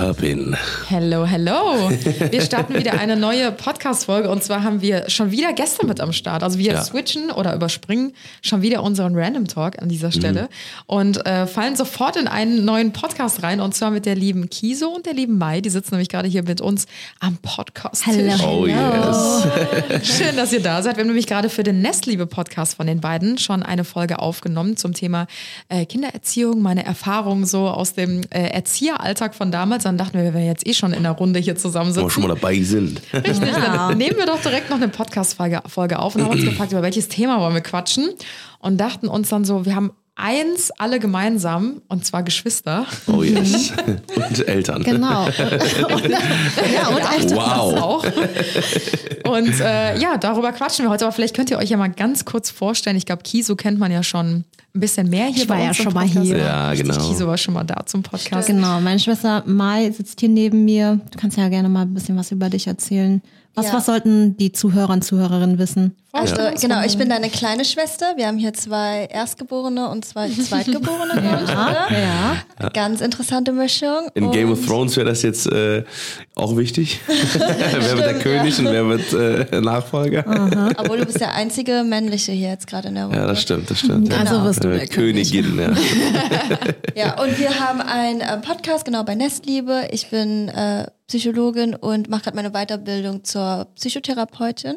poppin'? Hello, hello. Wir starten wieder eine neue Podcast-Folge und zwar haben wir schon wieder Gäste mit am Start. Also wir Ja. switchen oder überspringen schon wieder unseren Random Talk an dieser Stelle und äh, fallen sofort in einen neuen Podcast rein und zwar mit der lieben Kiso und der lieben Mai. Die sitzen nämlich gerade hier mit uns am Podcast. Hello. Oh yes. Schön, dass ihr da seid. Wir haben nämlich gerade für den Nestliebe-Podcast von den beiden schon eine Folge aufgenommen zum Thema äh, Kindererziehung, meine Erfahrungen so aus dem äh, Erzieheralltag von damals. Dann dachten wir, wir wären jetzt eh schon in der Runde hier Wo wir zusammensitzen. schon mal dabei sind. Richtig, dann nehmen wir doch direkt noch eine Podcast-Folge Folge auf und haben uns gefragt, über welches Thema wollen wir quatschen und dachten uns dann so, wir haben eins alle gemeinsam und zwar Geschwister. Oh yes. Und Eltern. Genau. und, ja, und Eltern. Wow. Das auch. Und äh, ja, darüber quatschen wir heute. Aber vielleicht könnt ihr euch ja mal ganz kurz vorstellen. Ich glaube, Kiso kennt man ja schon ein bisschen mehr hier Ich war bei ja schon mal hier. Ja, Richtig, genau. Kiso war schon mal da zum Podcast. Genau, meine Schwester Mai sitzt hier neben mir. Du kannst ja gerne mal ein bisschen was über dich erzählen. Was, Ja. was sollten die Zuhörer und Zuhörerinnen wissen? Also Ja. genau, ich bin deine kleine Schwester. Wir haben hier zwei Erstgeborene und zwei Zweitgeborene, glaube ich, oder? Ja. Ganz interessante Mischung. In Game of Und- Thrones wäre das jetzt äh, auch wichtig. wer wird der König und wer wird äh, Nachfolger? Obwohl du bist der einzige männliche hier jetzt gerade in der Runde. Ja, das stimmt, das stimmt. Also ja. wirst du äh, der König. Königin, ja. Ja, und wir haben einen äh, Podcast, genau, bei Nestliebe. Ich bin äh, Psychologin und mache gerade meine Weiterbildung zur Psychotherapeutin.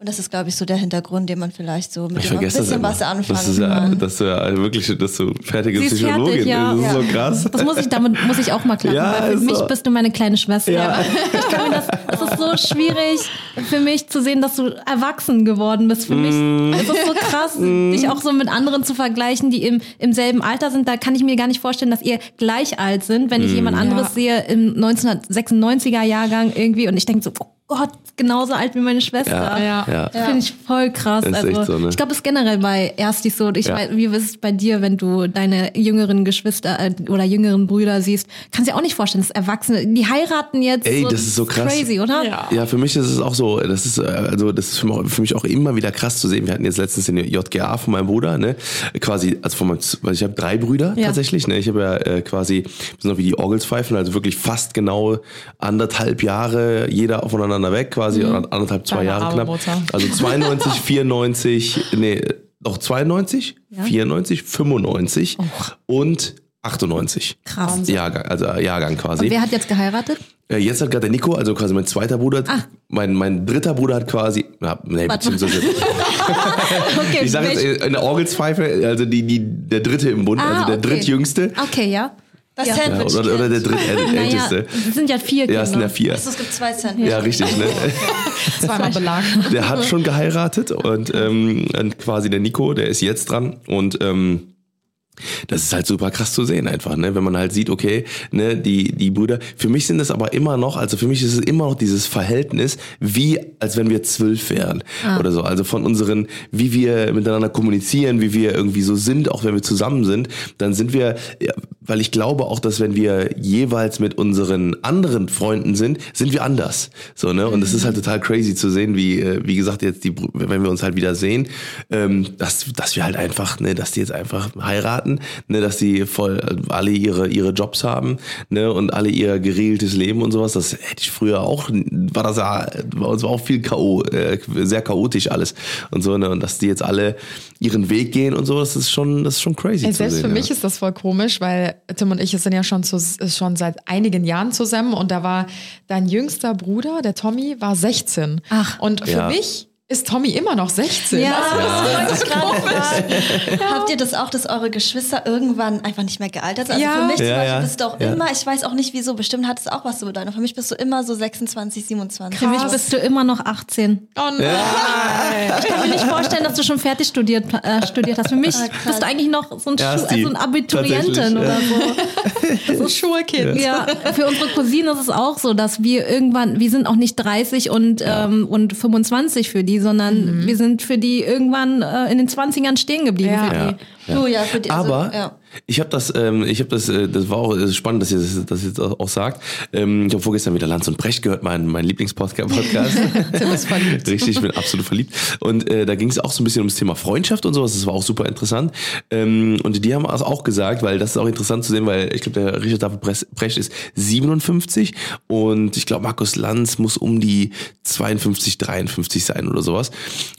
Und das ist, glaube ich, so der Hintergrund, den man vielleicht so mit Ich dem ein das bisschen was anfangen das ist ja, kann. dass du ja wirklich, dass du fertige Sie ist Psychologin fertig, ja. bist. Das ist Ja. so krass. Das muss ich, damit muss ich auch mal klar Ja, weil für ist mich so. bist du meine kleine Schwester. Ja. Ich kann mir das, das ist so schwierig für mich zu sehen, dass du erwachsen geworden bist. Für mich Mm. ist es so krass, dich auch so mit anderen zu vergleichen, die im, im selben Alter sind. Da kann ich mir gar nicht vorstellen, dass ihr gleich alt sind, wenn ich Mm. jemand anderes Ja. sehe im 1996er Jahrgang irgendwie und ich denke so, oh Gott, genauso alt wie meine Schwester. Ja. Ja. Das Finde ich voll krass. Ist also, echt so, ne? Ich glaube, es ist generell bei Erstis so. Und Ich Ja. weiß, wie ist es bei dir, wenn du deine jüngeren Geschwister äh, oder jüngeren Brüder siehst? Kannst dir auch nicht vorstellen, dass Erwachsene, die heiraten jetzt. Ey, das ist so krass. Crazy, oder? Ja. Ja, für mich ist es auch so, das ist, äh, also das ist für mich, auch immer wieder krass zu sehen. Wir hatten jetzt letztens den JGA von meinem Bruder, ne? Quasi, also von meinem, ich habe drei Brüder Ja. tatsächlich, ne? Ich habe ja äh, quasi, wir sind noch wie die Orgelspfeifen, also wirklich fast genau anderthalb Jahre jeder voneinander weg, quasi oder anderthalb, zwei Deine Jahre knapp. Also 92, 94, nee, doch 92, 94, 95 und 98. Krass. Jahrgang, also äh, Jahrgang quasi. Und wer hat jetzt geheiratet? Äh, Jetzt hat gerade der Nico, also quasi mein zweiter Bruder, mein, mein dritter Bruder hat quasi, na, nee, Warte. beziehungsweise, Okay, ich sage jetzt äh, eine Orgelspfeife, also die, die, der dritte im Bund, Ah, also der okay. drittjüngste. Okay, ja. Das Ja. Ja, Sandwich. oder, oder der drittälteste. Naja, es sind ja vier ja, es sind ja Kinder. vier. Also, es gibt zwei Sandwiches. Ja, richtig, ne? Zweimal Belag. Der hat schon geheiratet und, ähm, und quasi der Nico, der ist jetzt dran und ähm, das ist halt super krass zu sehen einfach, ne? Wenn man halt sieht, okay, ne, die, die Brüder, für mich sind es aber immer noch, also für mich ist es immer noch dieses Verhältnis, wie als wenn wir zwölf wären oder so. Also von unseren, wie wir miteinander kommunizieren, wie wir irgendwie so sind, auch wenn wir zusammen sind, dann sind wir, ja, weil ich glaube auch, dass wenn wir jeweils mit unseren anderen Freunden sind, sind wir anders. So, ne? Und es ist halt total crazy zu sehen, wie, äh, wie gesagt, jetzt die, wenn wir uns halt wieder sehen, ähm, dass, dass wir halt einfach, ne, dass die jetzt einfach heiraten, ne, dass die voll äh, alle ihre, ihre Jobs haben, ne, und alle ihr geregeltes Leben und sowas. Das hätte ich früher auch, war das ja, bei uns war auch viel K.O., äh, sehr chaotisch alles und so, ne, und dass die jetzt alle ihren Weg gehen und so, das ist schon, das ist schon crazy Ey, selbst sehen. für ja. mich ist das voll komisch, weil Tim und ich sind ja schon, zu, schon seit einigen Jahren zusammen und da war dein jüngster Bruder, der Tommy, war 16. Ach. Und für Ja. mich ist Tommy immer noch 16. Ja. das wollte ich gerade fragen. Habt ihr das auch, dass eure Geschwister irgendwann einfach nicht mehr gealtert sind? Also Ja. für mich zum Ja, Beispiel ja. bist du auch Ja. immer, ich weiß auch nicht wieso, bestimmt hat es auch was zu bedeuten. Für mich bist du immer so 26, 27. Für mich bist du immer noch 18. Oh nein. Ich kann mir nicht vorstellen, dass du schon fertig studiert, äh, studiert hast. Für mich Ah, krass. bist du eigentlich noch so ein, Schu Ersti. also ein Abiturientin oder so. Das ist Schulkind. Ja, für unsere Cousine ist es auch so, dass wir irgendwann, wir sind auch nicht 30 und, ähm, und 25 für die, sondern wir sind für die irgendwann äh, in den 20ern stehen geblieben. Ja. Für die. Ja. Du, ja, für die, also, Aber ja. Ich habe das, ähm, ich habe das, äh, das war auch äh, spannend, dass ihr das, das jetzt auch sagt. Ähm, ich habe vorgestern wieder Lanz und Brecht gehört, mein, mein Lieblingspodcast. Richtig, ich bin absolut verliebt. Und äh, da ging es auch so ein bisschen ums Thema Freundschaft und sowas. Das war auch super interessant. Ähm, und die haben also auch gesagt, weil das ist auch interessant zu sehen, weil ich glaube, der Richard David Brecht ist 57 und ich glaube, Markus Lanz muss um die 52, 53 sein oder sowas.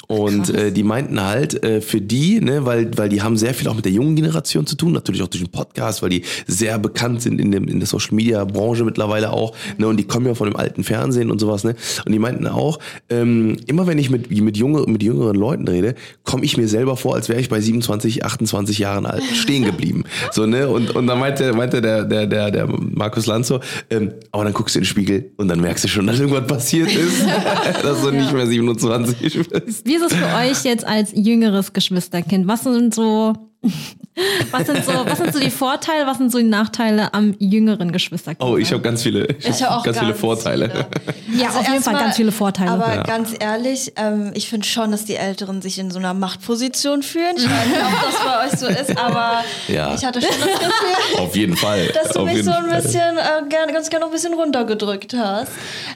Und äh, die meinten halt, äh, für die, ne, weil, weil die haben sehr viel auch mit der jungen Generation zu tun, natürlich auch durch den Podcast, weil die sehr bekannt sind in, dem, in der Social Media Branche mittlerweile auch, ne, und die kommen ja von dem alten Fernsehen und sowas, ne. Und die meinten auch, ähm, immer wenn ich mit, mit, junge, mit jüngeren Leuten rede, komme ich mir selber vor, als wäre ich bei 27, 28 Jahren alt stehen geblieben. So, ne? Und, und dann meinte, meinte der, der, der, der Markus Lanzo, ähm, aber dann guckst du in den Spiegel und dann merkst du schon, dass irgendwas passiert ist, dass du nicht mehr 27 bist. Wie ist es für euch jetzt als jüngeres Geschwisterkind? Was sind so, was sind so, was sind so die Vorteile, was sind so die Nachteile am jüngeren Geschwisterkind? Oh, ich habe ganz viele, ich Ich hab auch ganz, viele Vorteile. viele. ja, Also auf jeden Fall erstmal- ganz viele Vorteile. Aber Ja. ganz ehrlich, ähm, ich finde schon, dass die Älteren sich in so einer Machtposition fühlen. Ich weiß nicht, ob das bei euch so ist, aber Ja. ich hatte schon das Gefühl, Auf jeden Fall. dass du Auf mich so ein bisschen, äh, gern, ganz gerne noch ein bisschen runtergedrückt hast.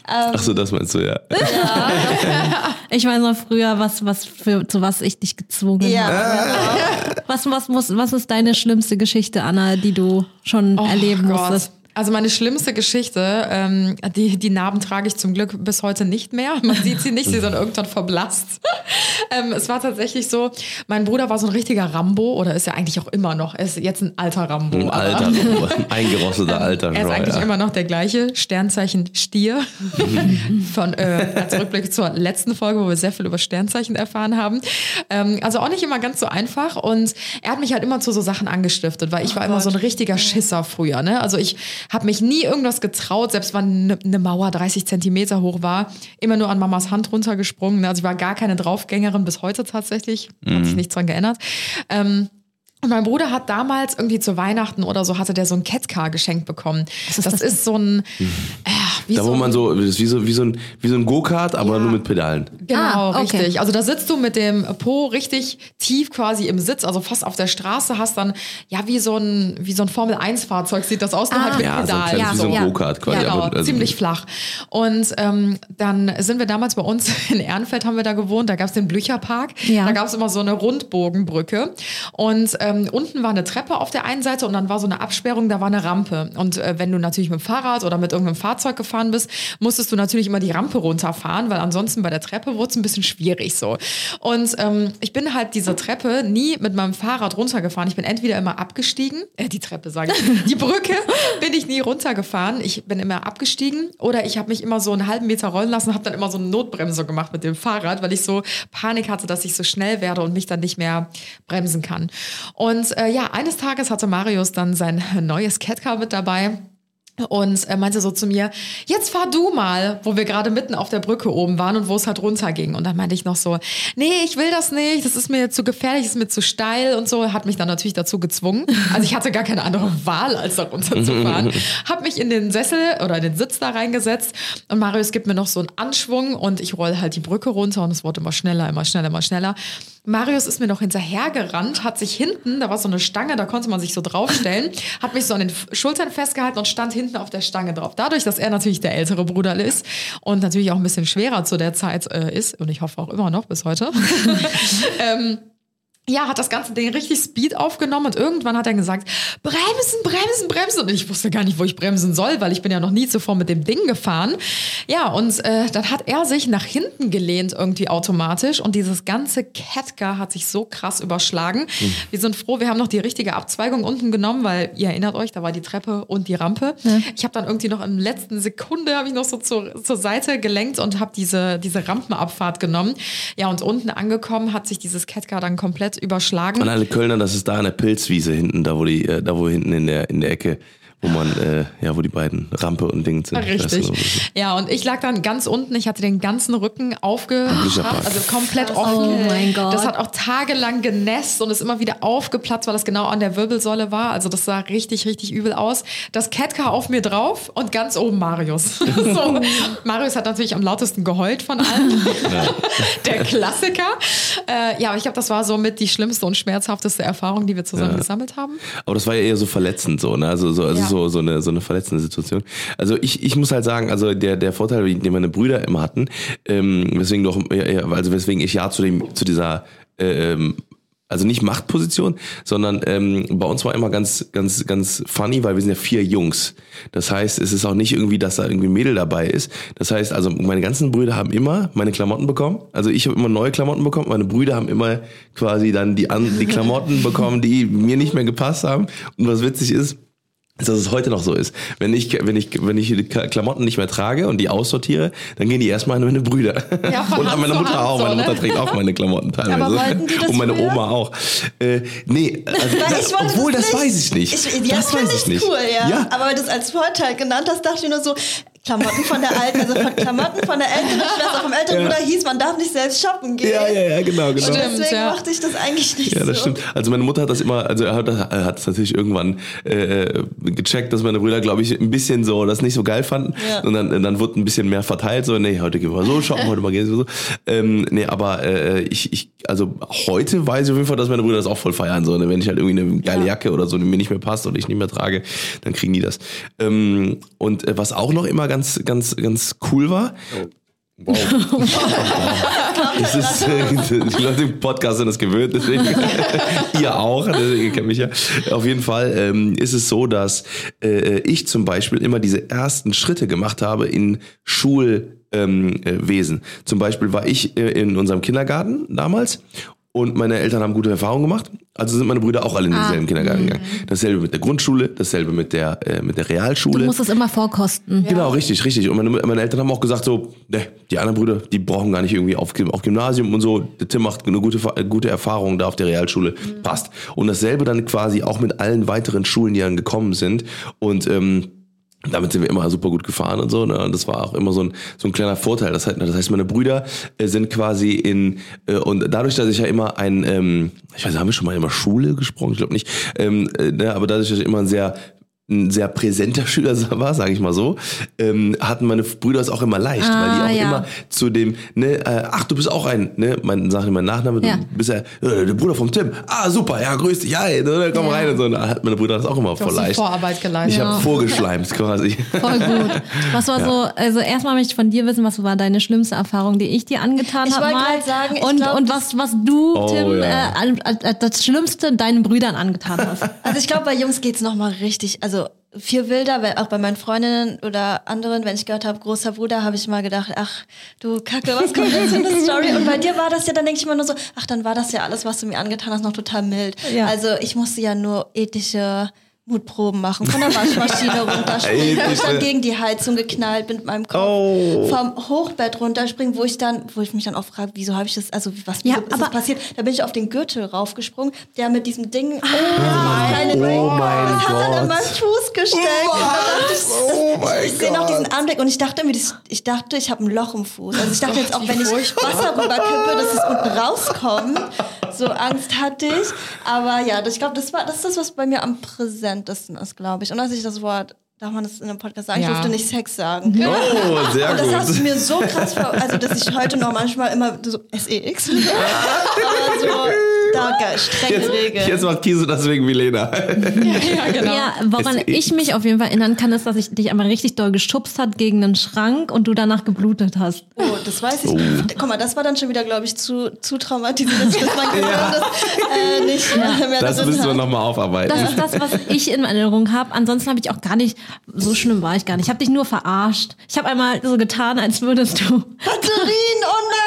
Ähm, Ach so, das meinst du, ja. Ich weiß noch früher, was, was für, zu was ich dich gezwungen ja, habe. Was, was, muss, was ist deine schlimmste Geschichte, Anna, die du schon Oh erleben Gott. musstest? Also meine schlimmste Geschichte, ähm, die, die Narben trage ich zum Glück bis heute nicht mehr. Man sieht sie nicht, sie sind irgendwann verblasst. ähm, es war tatsächlich so, mein Bruder war so ein richtiger Rambo oder ist ja eigentlich auch immer noch, er ist jetzt ein alter Rambo. Ein alter, ein eingerosteter alter Er ist eigentlich immer noch der gleiche Sternzeichen Stier. Von äh, als Rückblick zur letzten Folge, wo wir sehr viel über Sternzeichen erfahren haben. Ähm, also auch nicht immer ganz so einfach. Und er hat mich halt immer zu so Sachen angestiftet, weil ich war immer so ein richtiger Schisser früher. Ne? Also ich habe mich nie irgendwas getraut, selbst wenn eine ne Mauer 30 Zentimeter hoch war, immer nur an Mamas Hand runtergesprungen. Ne? Also ich war gar keine Draufgängerin bis heute tatsächlich. Hat sich nichts dran geändert. Ähm, und mein Bruder hat damals irgendwie zu Weihnachten oder so hatte der so ein Catcar geschenkt bekommen. Das ist, so ein, äh, wie Da so wo man so, das ist wie so, wie so ein, wie so ein Go-Kart, aber Ja. nur mit Pedalen. Genau, Ah, okay. richtig. Also da sitzt du mit dem Po richtig tief quasi im Sitz, also fast auf der Straße, hast dann ja wie so ein wie so ein Formel 1 Fahrzeug sieht das aus, nur Ah. halt mit Ja, so Pedalen. kleines, wie so ein Ja. Go-Kart quasi. Ja, genau, aber, also- ziemlich flach. Und ähm, dann sind wir damals bei uns in Ehrenfeld haben wir da gewohnt, da gab es den Blücherpark, Ja. da gab es immer so eine Rundbogenbrücke und ähm, unten war eine Treppe auf der einen Seite und dann war so eine Absperrung, da war eine Rampe. Und äh, wenn du natürlich mit dem Fahrrad oder mit irgendeinem Fahrzeug gefahren bist, musstest du natürlich immer die Rampe runterfahren, weil ansonsten bei der Treppe wurde es ein bisschen schwierig so. Und ähm, ich bin halt diese Treppe nie mit meinem Fahrrad runtergefahren. Ich bin entweder immer abgestiegen, äh, die Treppe sage ich, die Brücke bin ich nie runtergefahren. Ich bin immer abgestiegen oder ich habe mich immer so einen halben Meter rollen lassen, habe dann immer so eine Notbremse gemacht mit dem Fahrrad, weil ich so Panik hatte, dass ich so schnell werde und mich dann nicht mehr bremsen kann. Und äh, ja, eines Tages hatte Marius dann sein neues Catcar mit dabei. Und er meinte so zu mir, jetzt fahr du mal, wo wir gerade mitten auf der Brücke oben waren und wo es halt runterging. Und dann meinte ich noch so, nee, ich will das nicht, das ist mir zu gefährlich, ist mir zu steil und so. Hat mich dann natürlich dazu gezwungen. Also ich hatte gar keine andere Wahl, als da runterzufahren. Hab mich in den Sessel oder in den Sitz da reingesetzt und Marius gibt mir noch so einen Anschwung und ich roll halt die Brücke runter und es wurde immer schneller, immer schneller, immer schneller. Marius ist mir noch hinterhergerannt, hat sich hinten, da war so eine Stange, da konnte man sich so draufstellen, hat mich so an den Schultern festgehalten und stand hinten auf der Stange drauf. Dadurch, dass er natürlich der ältere Bruder ist und natürlich auch ein bisschen schwerer zu der Zeit äh, ist und ich hoffe auch immer noch bis heute, ähm, ja, hat das ganze Ding richtig Speed aufgenommen und irgendwann hat er gesagt, bremsen, bremsen, bremsen. Und ich wusste gar nicht, wo ich bremsen soll, weil ich bin ja noch nie zuvor mit dem Ding gefahren. Ja, und äh, dann hat er sich nach hinten gelehnt irgendwie automatisch und dieses ganze Catcar hat sich so krass überschlagen. Wir sind froh, wir haben noch die richtige Abzweigung unten genommen, weil ihr erinnert euch, da war die Treppe und die Rampe. Ich habe dann irgendwie noch in der letzten Sekunde habe ich noch so zur, zur Seite gelenkt und habe diese, diese Rampenabfahrt genommen. Ja, und unten angekommen hat sich dieses Catcar dann komplett überschlagen. An alle Kölner, das ist da der Pilzwiese hinten, da wo die, äh, da wo hinten in der in der Ecke, wo man, äh, ja, wo die beiden Rampe und Ding sind. Richtig. das ist. Ja, und ich lag dann ganz unten. Ich hatte den ganzen Rücken aufgeschraubt, Blutschappat. also komplett offen. Oh mein Gott. Das hat auch tagelang genässt und ist immer wieder aufgeplatzt, weil das genau an der Wirbelsäule war. Also das sah richtig, richtig übel aus. Das Catcar auf mir drauf und ganz oben Marius. so. Marius hat natürlich am lautesten geheult von allen. der Klassiker. Äh, ja, aber ich glaube, das war somit die schlimmste und schmerzhafteste Erfahrung, die wir zusammen gesammelt haben. Aber das war ja eher so verletzend so, ne? Also so, also Ja. so, so eine so eine verletzende Situation. Also ich, ich muss halt sagen, also der der Vorteil, den meine Brüder immer hatten, ähm, weswegen doch, also weswegen ich ja zu dem zu dieser ähm, also nicht Machtposition, sondern ähm, bei uns war immer ganz, ganz, ganz funny, weil wir sind ja vier Jungs. Das heißt, es ist auch nicht irgendwie, dass da irgendwie ein Mädel dabei ist. Das heißt, also meine ganzen Brüder haben immer meine Klamotten bekommen. Also ich habe immer neue Klamotten bekommen. Meine Brüder haben immer quasi dann die, die Klamotten bekommen, die mir nicht mehr gepasst haben. Und was witzig ist, dass es heute noch so ist. Wenn ich, wenn ich, wenn ich die Klamotten nicht mehr trage und die aussortiere, dann gehen die erstmal an meine Brüder. Ja, und an meine Mutter auch. so, meine ne? Mutter trägt auch meine Klamotten teilweise. Das und meine früher? Oma auch. Äh, nee, also, das, obwohl das das weiß ich nicht. Ich, das jetzt weiß ich nicht. cool, ja. ja. Aber weil du es als Vorteil genannt hast, dachte ich nur so, Klamotten von der alten, also von Klamotten von der älteren Schwester, vom älteren Ja. Bruder hieß, man darf nicht selbst shoppen gehen. ja, ja, ja, genau, genau. Stimmt, deswegen ja. mochte ich das eigentlich nicht Ja, das so. stimmt. Also meine Mutter hat das immer, also er hat, er hat es natürlich irgendwann äh, gecheckt, dass meine Brüder, glaube ich, ein bisschen so das nicht so geil fanden. Ja. Und dann, dann wurde ein bisschen mehr verteilt. So, nee, heute gehen wir so shoppen, heute mal gehen wir so. Ähm, nee, aber äh, ich, ich, also heute weiß ich auf jeden Fall, dass meine Brüder das auch voll feiern. So, ne? Wenn ich halt irgendwie eine geile Jacke oder so, die mir nicht mehr passt oder ich nicht mehr trage, dann kriegen die das. Ähm, und äh, was auch noch immer ganz, ganz, ganz cool war. Wow. Das ist, die Leute im Podcast sind das gewöhnt, deswegen ihr auch, deswegen ihr kennt mich ja. Auf jeden Fall ähm, ist es so, dass äh, ich zum Beispiel immer diese ersten Schritte gemacht habe in Schulwesen. Ähm, äh, Wesen. zum Beispiel war ich äh, in unserem Kindergarten damals und meine Eltern haben gute Erfahrungen gemacht. Also sind meine Brüder auch alle in denselben Kindergarten gegangen. Dasselbe mit der Grundschule, dasselbe mit der äh, mit der Realschule. Du musst es immer vorkosten. Genau, richtig, richtig. Und meine, meine Eltern haben auch gesagt so, ne, die anderen Brüder, die brauchen gar nicht irgendwie auf, auf Gymnasium und so. Der Tim macht eine gute, äh, gute Erfahrung da auf der Realschule. Passt. Und dasselbe dann quasi auch mit allen weiteren Schulen, die dann gekommen sind. Und ähm, damit sind wir immer super gut gefahren und so. Ne? Und das war auch immer so ein, so ein kleiner Vorteil. Das heißt, das heißt meine Brüder äh, sind quasi in, äh, und dadurch, dass ich ja immer ein, ähm, ich weiß, haben wir schon mal über Schule gesprochen? Ich glaube nicht. Ähm, äh, ne? Aber dadurch, dass ich immer ein sehr ein sehr präsenter Schüler war, sage ich mal so, ähm, hatten meine Brüder es auch immer leicht, weil die Ah, auch ja. immer zu dem, ne, äh, ach, du bist auch ein, ne, mein, sag ich mein Nachname, Ja. du bist ja äh, der Bruder vom Tim. Ah, super, ja, grüß dich, ja, ey, ne, komm Ja. rein und so. Und da hat meine Brüder das auch immer Du voll leicht. Vorarbeit geleistet. Ich habe vorgeschleimt quasi. Voll gut. Was war so, also erstmal möchte ich von dir wissen, was war deine schlimmste Erfahrung, die ich dir angetan Ich habe wollte mal? gerade sagen, ich und, glaub, und was, was du, Oh, Tim, ja. äh, an- das Schlimmste deinen Brüdern angetan hast. Also ich glaube, bei Jungs geht's noch mal richtig, also viel wilder, weil auch bei meinen Freundinnen oder anderen, wenn ich gehört habe, großer Bruder, habe ich mal gedacht, ach du Kacke, was kommt jetzt für eine Story? Und bei dir war das ja, dann denke ich immer nur so, ach, dann war das ja alles, was du mir angetan hast, noch total mild. Ja. Also ich musste ja nur ethische Mutproben machen, von der Waschmaschine runterspringen, wo ich dann gegen die Heizung geknallt bin mit meinem Kopf, Oh. vom Hochbett runterspringen, wo ich dann, wo ich mich dann auch frage, wieso habe ich das, also was Ja, ist aber- das passiert? Da bin ich auf den Gürtel raufgesprungen, der mit diesem Ding, ah, kleine Oh mein das hat dann Gott. in meinen Fuß gesteckt. Ich, Oh mein ich sehe noch Gott. diesen Anblick und ich dachte mir, ich dachte, ich habe ein Loch im Fuß. Also ich dachte jetzt auch, wenn ich. Wasser rüberkippe, dass es unten rauskommt. So Angst hatte ich. Aber ja, ich glaube, das war das ist das, was bei mir am präsentesten ist, glaube ich. Und als ich das Wort, darf man das in einem Podcast sagen? Ich Ja. durfte nicht Sex sagen. Oh, sehr Und das hast du gut. mir so krass vor, also dass ich heute noch manchmal immer so SEX. Aber ge- strenge Jetzt, Regeln. jetzt macht Kiso das wegen Milena. Ja, genau. Ja, woran Es- ich mich auf jeden Fall erinnern kann, ist, dass ich dich einmal richtig doll geschubst hat gegen einen Schrank und du danach geblutet hast. Oh, das weiß ich. Guck mal, das war dann schon wieder, glaube ich, zu, zu traumatisiert, dass mein Gehirn das äh, nicht mehr Das müssen wir nochmal aufarbeiten. Das ist das, was ich in Erinnerung habe. Ansonsten habe ich auch gar nicht, so schlimm war ich gar nicht. Ich habe dich nur verarscht. Ich habe einmal so getan, als würdest du, Batterien, oh nein!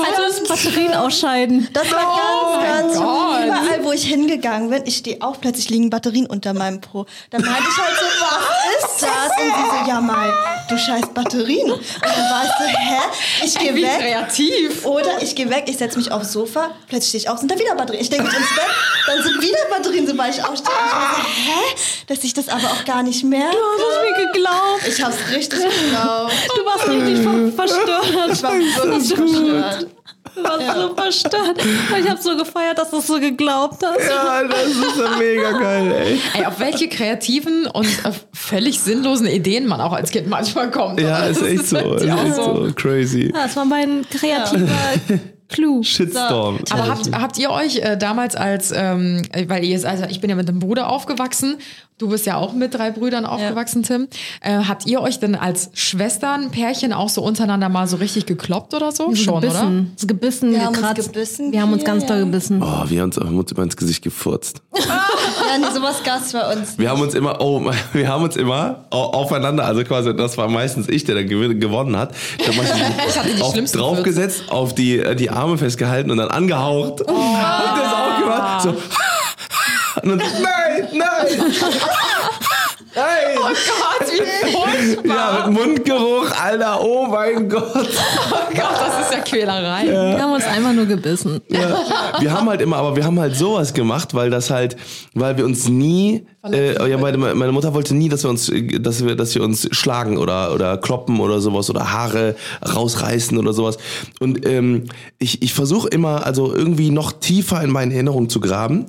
Als würdest du Batterien ausscheiden. Das war ganz, ganz Gott. überall, wo ich hingegangen bin. Ich stehe auf, plötzlich liegen Batterien unter meinem Po. Dann meinte ich halt so, was ist das? Und sie so, ja mal, du scheiß Batterien. Und dann war ich so, hä? Ich gehe weg. kreativ. Oder ich gehe weg, ich setze mich aufs Sofa, plötzlich stehe ich auf, sind da wieder Batterien. Ich denke mich ins Bett, dann sind wieder Batterien, sobald ich aufstehe. Und ich war so, hä? Dass ich das aber auch gar nicht merke. Du hast mir geglaubt. Ich hab's richtig geglaubt. Du warst richtig ver verstört. Ich war wirklich verstört. Du warst so verstört. Ich habe so gefeiert, dass du es so geglaubt hast. Ja, das ist ja mega geil, ey. Ey, auf welche kreativen und äh, völlig sinnlosen Ideen man auch als Kind manchmal kommt. Ja, oder? ist Das echt so. Ist echt so crazy. Ja, das war mein kreativer Clou. Shitstorm. Aber habt, habt ihr euch äh, damals als, ähm, weil ihr, also ich bin ja mit einem Bruder aufgewachsen, du bist ja auch mit drei Brüdern aufgewachsen, Tim. Äh, habt ihr euch denn als Schwesternpärchen auch so untereinander mal so richtig gekloppt oder so? Schon, oder? gebissen. So gebissen, Wir haben uns gekratzt. gebissen, Wir haben uns ja, ganz ja. doll gebissen. Oh, wir haben uns, haben uns immer ins Gesicht gefurzt. Ja, nee, sowas gab's bei uns. Wir haben uns immer, oh, wir haben uns immer au- aufeinander, also quasi, das war meistens ich, der da gewin- gewonnen hat. Ich habe hatte die auf, schlimmsten draufgesetzt, auf die, äh, die Arme festgehalten und dann angehaucht. Und das auch gemacht. So. Und dann, nein, nein! Nein! Oh Gott, wie furchtbar. Ja, mit Mundgeruch, Alter, oh mein Gott. Oh Gott, das ist ja Quälerei. Wir haben uns einfach nur gebissen. Ja, wir haben halt immer, aber wir haben halt sowas gemacht, weil das halt, weil wir uns nie, äh, ja, meine, meine Mutter wollte nie, dass wir uns, dass wir, dass wir uns schlagen oder oder kloppen oder sowas oder Haare rausreißen oder sowas. Und ähm, ich, ich versuche immer, also irgendwie noch tiefer in meine Erinnerung zu graben,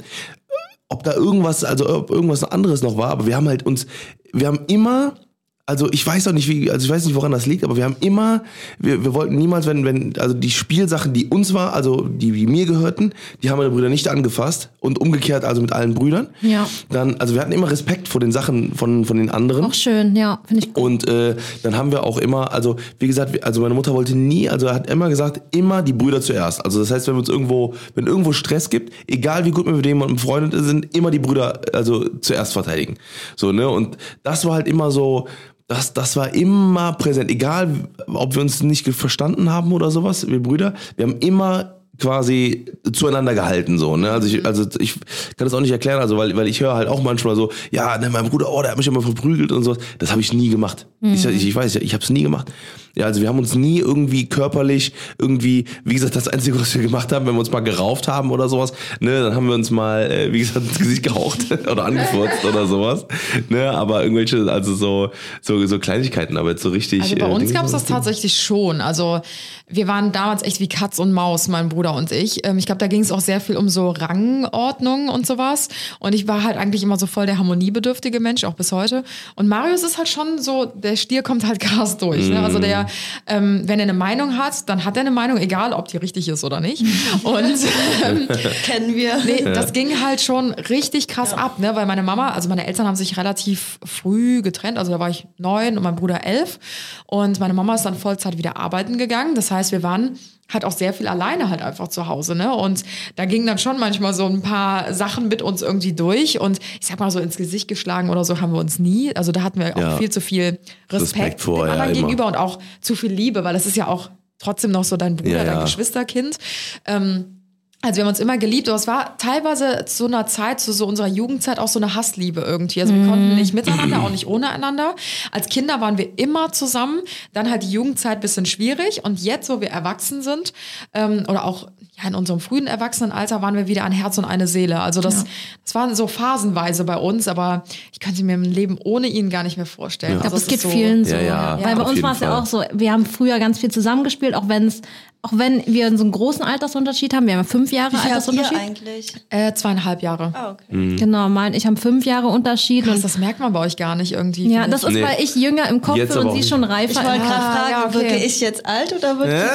ob da irgendwas, also ob irgendwas anderes noch war, aber wir haben halt uns, wir haben immer, also ich weiß auch nicht, wie, also ich weiß nicht, woran das liegt, aber wir haben immer, wir, wir wollten niemals, wenn, wenn, also die Spielsachen, die uns war, also die, die mir gehörten, die haben meine Brüder nicht angefasst und umgekehrt, also mit allen Brüdern. Ja. Dann, also wir hatten immer Respekt vor den Sachen von, von den anderen. Auch schön, ja, finde ich gut. Und äh, dann haben wir auch immer, also wie gesagt, also meine Mutter wollte nie, also hat immer gesagt, immer die Brüder zuerst. Also das heißt, wenn wir uns irgendwo, wenn irgendwo Stress gibt, egal wie gut wir mit jemandem befreundet sind, immer die Brüder also zuerst verteidigen. So ne und das war halt immer so. Das, das war immer präsent, egal ob wir uns nicht verstanden haben oder sowas, wir Brüder, wir haben immer quasi zueinander gehalten so ne? Also ich also ich kann das auch nicht erklären also weil weil ich höre halt auch manchmal so ja ne, mein Bruder oh der hat mich immer verprügelt und so das habe ich nie gemacht. Ich, ich, ich weiß ja ich habe es nie gemacht ja also wir haben uns nie irgendwie körperlich irgendwie wie gesagt das einzige was wir gemacht haben wenn wir uns mal gerauft haben oder sowas ne dann haben wir uns mal äh, wie gesagt ins Gesicht gehaucht oder angefurzt oder sowas ne aber irgendwelche also so so so Kleinigkeiten aber jetzt so richtig Also bei äh, uns gab es das tatsächlich schon. Also wir waren damals echt wie Katz und Maus, mein Bruder und ich. Ähm, Ich glaube, da ging es auch sehr viel um so Rangordnung und sowas. Und ich war halt eigentlich immer so voll der harmoniebedürftige Mensch, auch bis heute. Und Marius ist halt schon so, der Stier kommt halt krass durch. Ne? Also der, ähm, wenn er eine Meinung hat, dann hat er eine Meinung, egal ob die richtig ist oder nicht. Und ähm, Kennen wir. Nee, das ging halt schon richtig krass ab, ne? Weil meine Mama, also meine Eltern haben sich relativ früh getrennt. Also da war ich neun und mein Bruder elf. Und meine Mama ist dann Vollzeit wieder arbeiten gegangen. Das heißt, wir waren halt auch sehr viel alleine halt einfach zu Hause, ne? Und da gingen dann schon manchmal so ein paar Sachen mit uns irgendwie durch. Und ich sag mal so ins Gesicht geschlagen oder so haben wir uns nie. Also da hatten wir auch Ja. viel zu viel Respekt, Respekt vor, dem ja, gegenüber und auch zu viel Liebe, weil das ist ja auch trotzdem noch so dein Bruder, Ja, dein ja. Geschwisterkind. Ähm, also wir haben uns immer geliebt, aber es war teilweise zu einer Zeit, zu so unserer Jugendzeit auch so eine Hassliebe irgendwie. Also wir konnten nicht miteinander, auch nicht ohne einander. Als Kinder waren wir immer zusammen, dann halt die Jugendzeit bisschen schwierig und jetzt, wo wir erwachsen sind ähm, oder auch ja, in unserem frühen Erwachsenenalter waren wir wieder ein Herz und eine Seele. Also das, das waren so phasenweise bei uns, aber ich könnte mir ein Leben ohne ihn gar nicht mehr vorstellen. Ich glaube, Also es geht so, vielen so. Ja, ja, Weil bei uns war es ja auch so, wir haben früher ganz viel zusammengespielt, auch wenn es auch wenn wir so einen großen Altersunterschied haben, wir haben ja fünf Jahre Wie viel habt ihr Altersunterschied. eigentlich? Äh, zweieinhalb Jahre. Ah, okay. Mhm. Genau, Mai und ich haben fünf Jahre Unterschied. Krass, Und, das merkt man bei euch gar nicht irgendwie. ja, das ich. ist, Nee. weil ich jünger im Kopf Jetzt bin und sie schon reifer. Ich wollte gerade Kopf. fragen, ja, okay. wirke ich jetzt alt oder wirke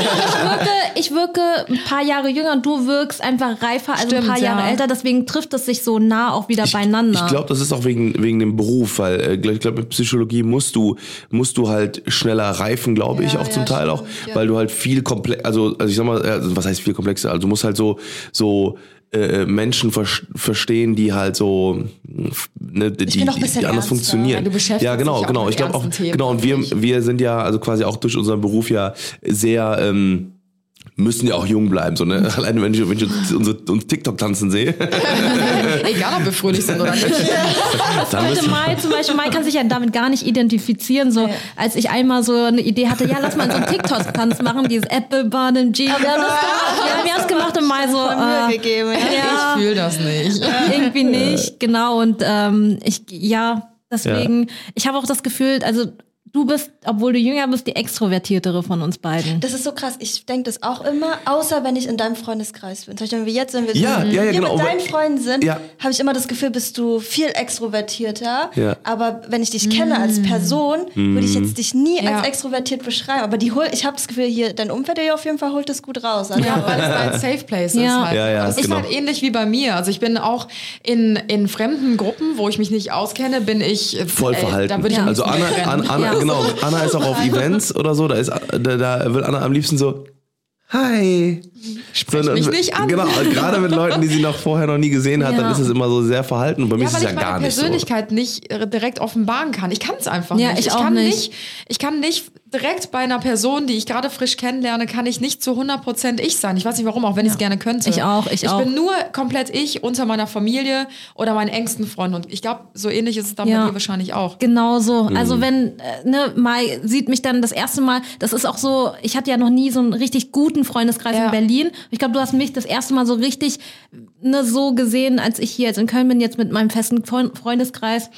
ich wirke, ich wirke ein paar Jahre jünger und du wirkst einfach reifer, also Stimmt, ein paar Jahre ja. älter. Deswegen trifft es sich so nah auch wieder beieinander. Ich glaube, das ist auch wegen, wegen dem Beruf, weil äh, ich glaube, mit Psychologie musst du, musst du halt schneller reifen, glaube ich, Ja, auch zum ja, Teil auch, ja. weil du halt viel komplex, also, also ich sag mal, also was heißt viel komplexer? Also du musst halt so, so äh, Menschen ver verstehen, die halt so, ne, die, die, anders ernster. funktionieren. Ja, du beschäftigst ja, genau, genau. Ich glaube auch, Themen, genau. Und wir, wir sind ja also quasi auch durch unseren Beruf ja sehr, ähm, müssen ja auch jung bleiben, so, ne? Alleine wenn ich, wenn ich uns, unsere, uns TikTok tanzen sehe, Egal, ob wir fröhlich sind oder nicht. Heute müssen Mai zum Beispiel, Mai kann sich ja damit gar nicht identifizieren. So, als ich einmal so eine Idee hatte, ja, lass mal so einen TikTok-Tanz machen, dieses Apple Bun G. Wir haben das gemacht, ja, wir haben es gemacht und Mai so, äh, gegeben. Ja. ja, Ich fühle das nicht. irgendwie nicht, genau. Und ähm, ich, ja, deswegen, ich habe auch das Gefühl, also du bist, obwohl du jünger bist, die extrovertiertere von uns beiden. Das ist so krass. Ich denke das auch immer, außer wenn ich in deinem Freundeskreis bin. Zum Beispiel, wenn wir jetzt, wenn wir Ja, so ja, ja, hier genau. mit deinen Freunden sind, Ja. habe ich immer das Gefühl, bist du viel extrovertierter. Ja. Aber wenn ich dich kenne als Person, würde ich jetzt dich nie Ja. als extrovertiert beschreiben. Aber die hol, ich habe das Gefühl, hier dein Umfeld hier auf jeden Fall holt es gut raus. Also, Ja, weil es dein Safe Place Ja. ist halt. Ja, ja, das ist genau. halt ähnlich wie bei mir. Also ich bin auch in, in fremden Gruppen, wo ich mich nicht auskenne, bin ich äh, voll verhalten. Da würde ich Also Anna. Anna, Anna Ja. Genau, Anna ist auch auf Events oder so, da ist da, da will Anna am liebsten so Hi. Sprich So, mich und- nicht an. Genau, gerade mit Leuten, die sie noch vorher noch nie gesehen hat, Ja. dann ist es immer so sehr verhalten. Und bei mir Ja, ist es ja ich gar nicht so. Persönlichkeit nicht äh, direkt offenbaren kann. Ich kann es einfach Ja, nicht. ich auch kann nicht. Ich kann nicht direkt bei einer Person, die ich gerade frisch kennenlerne, kann ich nicht zu 100% ich sein. Ich weiß nicht warum, auch wenn ich es gerne könnte. Ich auch, ich ich auch. bin nur komplett ich unter meiner Familie oder meinen engsten Freunden. Und ich glaube, so ähnlich ist es dann Ja. bei dir wahrscheinlich auch. Genau so. Mhm. Also wenn, äh, ne, Mai sieht mich dann das erste Mal, das ist auch so, ich hatte ja noch nie so einen richtig guten Freundeskreis Ja. in Berlin. Ich glaube, du hast mich das erste Mal so richtig ne, so gesehen, als ich hier jetzt in Köln bin, jetzt mit meinem festen Freund- Freundeskreis,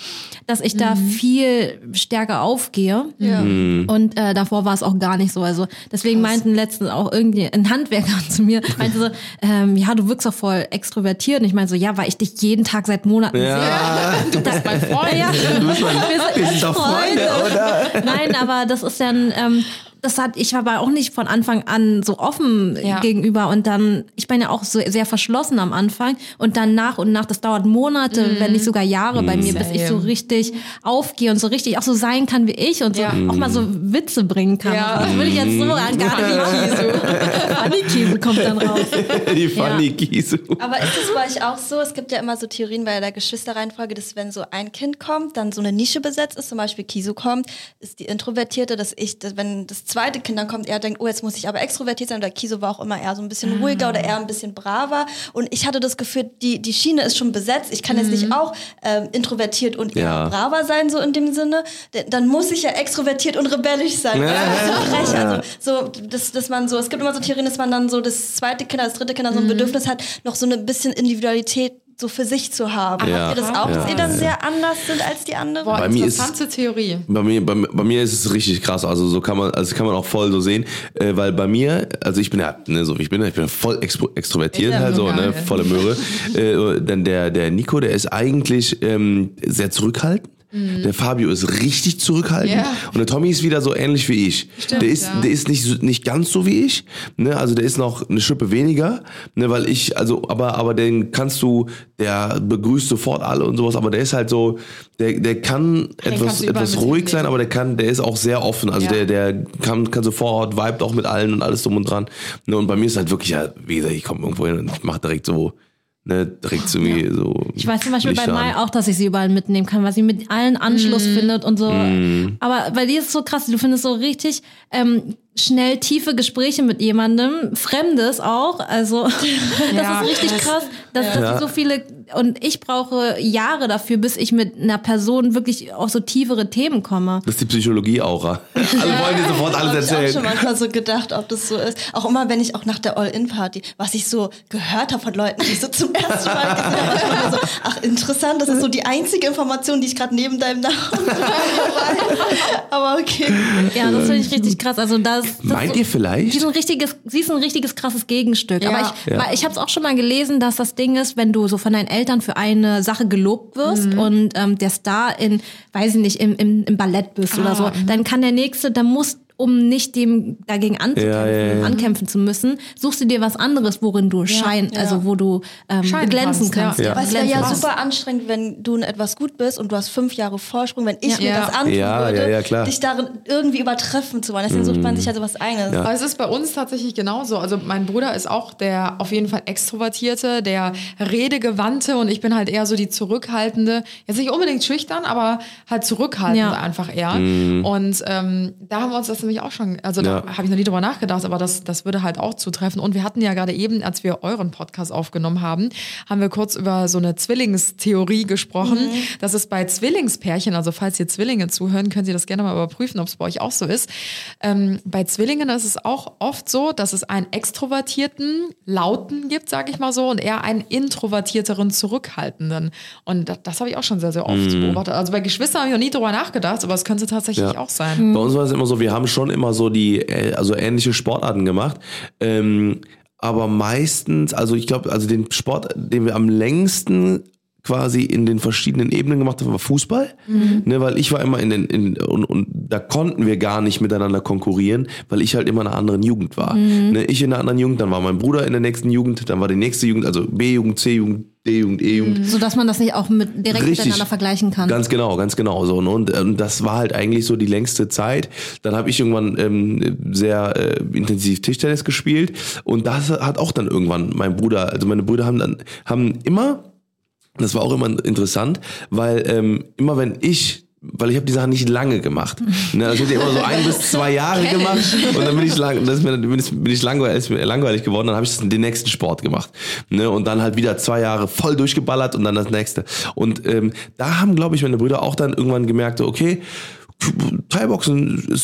dass ich da Mhm. viel stärker aufgehe. Ja. Und äh, davor war es auch gar nicht so. Also deswegen meinten letztens auch irgendwie ein Handwerker zu mir, meinte so, ähm, ja, du wirkst doch voll extrovertiert. Und ich meinte so, ja, weil ich dich jeden Tag seit Monaten sehe. Ja, Du bist mein Freund. Ja, du bist mein, wir sind wir sind doch Freunde, oder? Nein, aber das ist dann, ähm, das hat, ich war aber auch nicht von Anfang an so offen Ja. gegenüber und dann, ich bin ja auch so sehr verschlossen am Anfang und dann nach und nach, das dauert Monate, wenn nicht sogar Jahre bei mir, bis ich so richtig aufgehe und so richtig auch so sein kann wie ich und so Ja. auch mal so Witze bringen kann. Ja. Das würde ich jetzt so an gar nicht machen. Funny-Käse kommt dann raus. Die Funny Kisu. Aber ist es bei euch auch so? Es gibt ja immer so Theorien bei der Geschwisterreihenfolge, dass wenn so ein Kind kommt, dann so eine Nische besetzt ist, zum Beispiel Kisu kommt, ist die Introvertierte, dass ich, dass wenn das zweite Kind dann kommt, er denkt, oh, jetzt muss ich aber extrovertiert sein. Oder Kisu war auch immer eher so ein bisschen ruhiger oder eher ein bisschen braver. Und ich hatte das Gefühl, die, die Schiene ist schon besetzt. Ich kann jetzt nicht auch ähm, introvertiert und eher Ja. braver sein, so in dem Sinne. D- Dann muss ich ja extrovertiert und rebellisch sein. Ja. Das ist so frech. Also, so, dass, dass man so, es gibt immer so Theorien, dass man dann so das zweite Kind, das dritte Kind dann so ein Bedürfnis hat, noch so ein bisschen Individualität so für sich zu haben. Ja. Habt ihr das auch, dass ihr dann sehr anders sind als die anderen? Boah, Bei mir ist- Theorie. Bei mir, bei, bei mir ist es richtig krass. Also so kann man, also kann man auch voll so sehen, äh, weil bei mir, also ich bin ja ne, so wie ich bin, ich bin voll extro, extrovertiert, halt so, ne, volle Möhre. äh, dann der der Nico, der ist eigentlich ähm, sehr zurückhaltend. Der Fabio ist richtig zurückhaltend Ja. und der Tommy ist wieder so ähnlich wie ich. Stimmt, der ist, ja. der ist nicht nicht ganz so wie ich, ne? Also der ist noch eine Schippe weniger, ne? Weil ich, also aber aber den kannst du, der begrüßt sofort alle und sowas, aber der ist halt so, der der kann etwas überall etwas mit ruhig sein, aber der kann, der ist auch sehr offen. Also Ja. der, der kann, kann sofort, vibet auch mit allen und alles drum und dran. Ne, und bei mir ist halt wirklich, ja, wie gesagt, ich komme irgendwo hin und ich mache direkt so, ne, direkt zu mir so. Ich weiß zum Beispiel bei Mai an. auch, dass ich sie überall mitnehmen kann, weil sie mit allen Anschluss findet und so. Aber bei dir ist es so krass, du findest so richtig ähm, schnell tiefe Gespräche mit jemandem, Fremdes auch. Also das Ja. ist richtig krass, dass, dass Ja. sie so viele und ich brauche Jahre dafür, bis ich mit einer Person wirklich auf so tiefere Themen komme. Das ist die Psychologie-Aura. Alle wollen dir sofort alles Hab ich auch erzählen. schon manchmal so gedacht, ob das so ist. Auch immer, wenn ich auch nach der All-In-Party, was ich so gehört habe von Leuten, die ich so zum ersten Mal gesehen habe, ich war so, ach interessant, das ist so die einzige Information, die ich gerade neben deinem Namen weiß. Aber okay. Ja, das finde ich richtig krass. Also da Meint so, ihr vielleicht? Die sind ein richtiges, sie ist ein richtiges krasses Gegenstück. Ja. Aber ich, Ja. ich habe es auch schon mal gelesen, dass das Ding ist, wenn du so von deinen Eltern für eine Sache gelobt wirst Mhm. und ähm, der Star in, weiß ich nicht, im, im, im Ballett bist oder Ah, so, mhm. dann kann der nächste, dann muss um nicht dem dagegen anzukämpfen, Ja, ja, ja. ankämpfen zu müssen, suchst du dir was anderes, worin du schein, also wo du ähm, glänzen kannst, ja. kannst. Ja. Aber es wäre ja Glänzen super anstrengend, wenn du in etwas gut bist und du hast fünf Jahre Vorsprung, wenn ich Ja. mir Ja. das antun Ja, würde, ja, ja, klar. dich darin irgendwie übertreffen zu wollen. Deswegen sucht man sich ja sowas eigenes. Aber es ist bei uns tatsächlich genauso. Also mein Bruder ist auch der auf jeden Fall Extrovertierte, der Redegewandte und ich bin halt eher so die Zurückhaltende. Jetzt nicht unbedingt schüchtern, aber halt zurückhaltend Ja. einfach eher. Und ähm, da haben wir uns das nämlich auch schon, also da Ja. habe ich noch nie drüber nachgedacht, aber das, das würde halt auch zutreffen. Und wir hatten ja gerade eben, als wir euren Podcast aufgenommen haben, haben wir kurz über so eine Zwillingstheorie gesprochen, dass es bei Zwillingspärchen, also falls ihr Zwillinge zuhören, können Sie das gerne mal überprüfen, ob es bei euch auch so ist. Ähm, bei Zwillingen ist es auch oft so, dass es einen extrovertierten, lauten gibt, sage ich mal so, und eher einen introvertierteren, zurückhaltenden. Und das, das habe ich auch schon sehr, sehr oft beobachtet. Also bei Geschwistern habe ich noch nie drüber nachgedacht, aber es könnte tatsächlich Ja. auch sein. Bei uns war es immer so, wir haben schon immer so die, äh, also ähnliche Sportarten gemacht. Ähm, aber meistens, also ich glaube, also den Sport, den wir am längsten quasi in den verschiedenen Ebenen gemacht haben, war Fußball. Ne, weil ich war immer in den, in, und, und da konnten wir gar nicht miteinander konkurrieren, weil ich halt immer in einer anderen Jugend war. Ne, ich in einer anderen Jugend, dann war mein Bruder in der nächsten Jugend, dann war die nächste Jugend, also B-Jugend, C-Jugend, D-Jugend, E-Jugend. So dass man das nicht auch mit, direkt Richtig. miteinander vergleichen kann. Ganz genau, ganz genau so. ne? Und ähm, das war halt eigentlich so die längste Zeit. Dann habe ich irgendwann ähm, sehr äh, intensiv Tischtennis gespielt und das hat auch dann irgendwann mein Bruder, also meine Brüder haben dann haben immer, das war auch immer interessant, weil ähm, immer wenn ich weil ich habe die Sachen nicht lange gemacht. Ne, also ich hätte immer so ein bis zwei Jahre gemacht und dann bin ich lang, das ist mir, bin ich, langweilig, langweilig geworden. Dann habe ich den nächsten Sport gemacht. Ne, und dann halt wieder zwei Jahre voll durchgeballert und dann das nächste. Und ähm, da haben, glaube ich, meine Brüder auch dann irgendwann gemerkt, okay, Thai-Boxen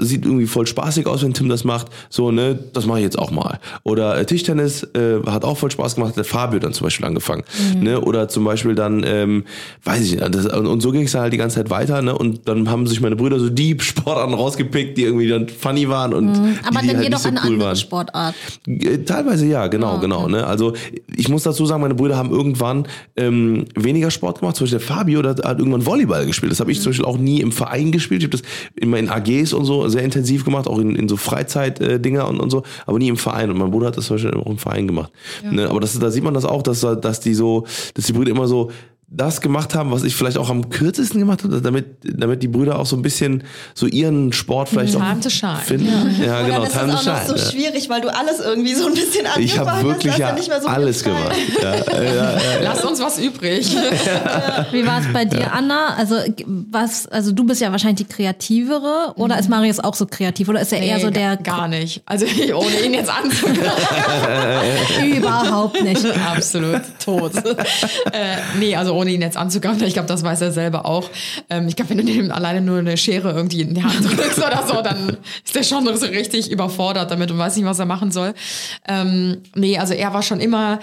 sieht irgendwie voll spaßig aus, wenn Tim das macht. So, ne, das mache ich jetzt auch mal. Oder äh, Tischtennis äh, hat auch voll Spaß gemacht, hat der Fabio dann zum Beispiel angefangen. Ne? Oder zum Beispiel dann, ähm, weiß ich nicht, das, und, und so ging es halt die ganze Zeit weiter, ne? Und dann haben sich meine Brüder so die Sportarten rausgepickt, die irgendwie dann funny waren und Aber die, die dann halt jedoch so eine cool andere waren. Sportart. Äh, Teilweise ja, genau, genau. Ne? Also ich muss dazu sagen, meine Brüder haben irgendwann ähm, weniger Sport gemacht. Zum Beispiel der Fabio, der hat irgendwann Volleyball gespielt. Das habe ich zum Beispiel auch nie im Verein gespielt. Ich habe das immer in AGs und so sehr intensiv gemacht, auch in, in so Freizeit-Dinger und, und so, aber nie im Verein. Und mein Bruder hat das zum Beispiel auch im Verein gemacht. Ne? Aber das, da sieht man das auch, dass, dass die so, dass die Brüder immer so das gemacht haben, was ich vielleicht auch am kürzesten gemacht habe, damit, damit die Brüder auch so ein bisschen so ihren Sport vielleicht Time auch to shine. finden. Ja, Und genau, dann ist Time das auch noch so ja. schwierig, weil du alles irgendwie so ein bisschen angefangen Ich habe wirklich hast, ja nicht mehr so alles gemacht. Ja, ja, ja. Lasst uns was übrig. Wie war es bei dir, Anna? Also was, also du bist ja wahrscheinlich die kreativere oder ist Marius auch so kreativ oder ist er eher so Nee, der gar nicht. Also ohne ihn jetzt anzugucken. überhaupt nicht? Absolut tot. äh, nee, also ohne ihn jetzt anzugaben, ich glaube, das weiß er selber auch. Ähm, ich glaube, wenn du ihm alleine nur eine Schere irgendwie in die Hand drückst oder so, dann ist der schon so richtig überfordert damit und weiß nicht, was er machen soll. Ähm, nee, also er war schon immer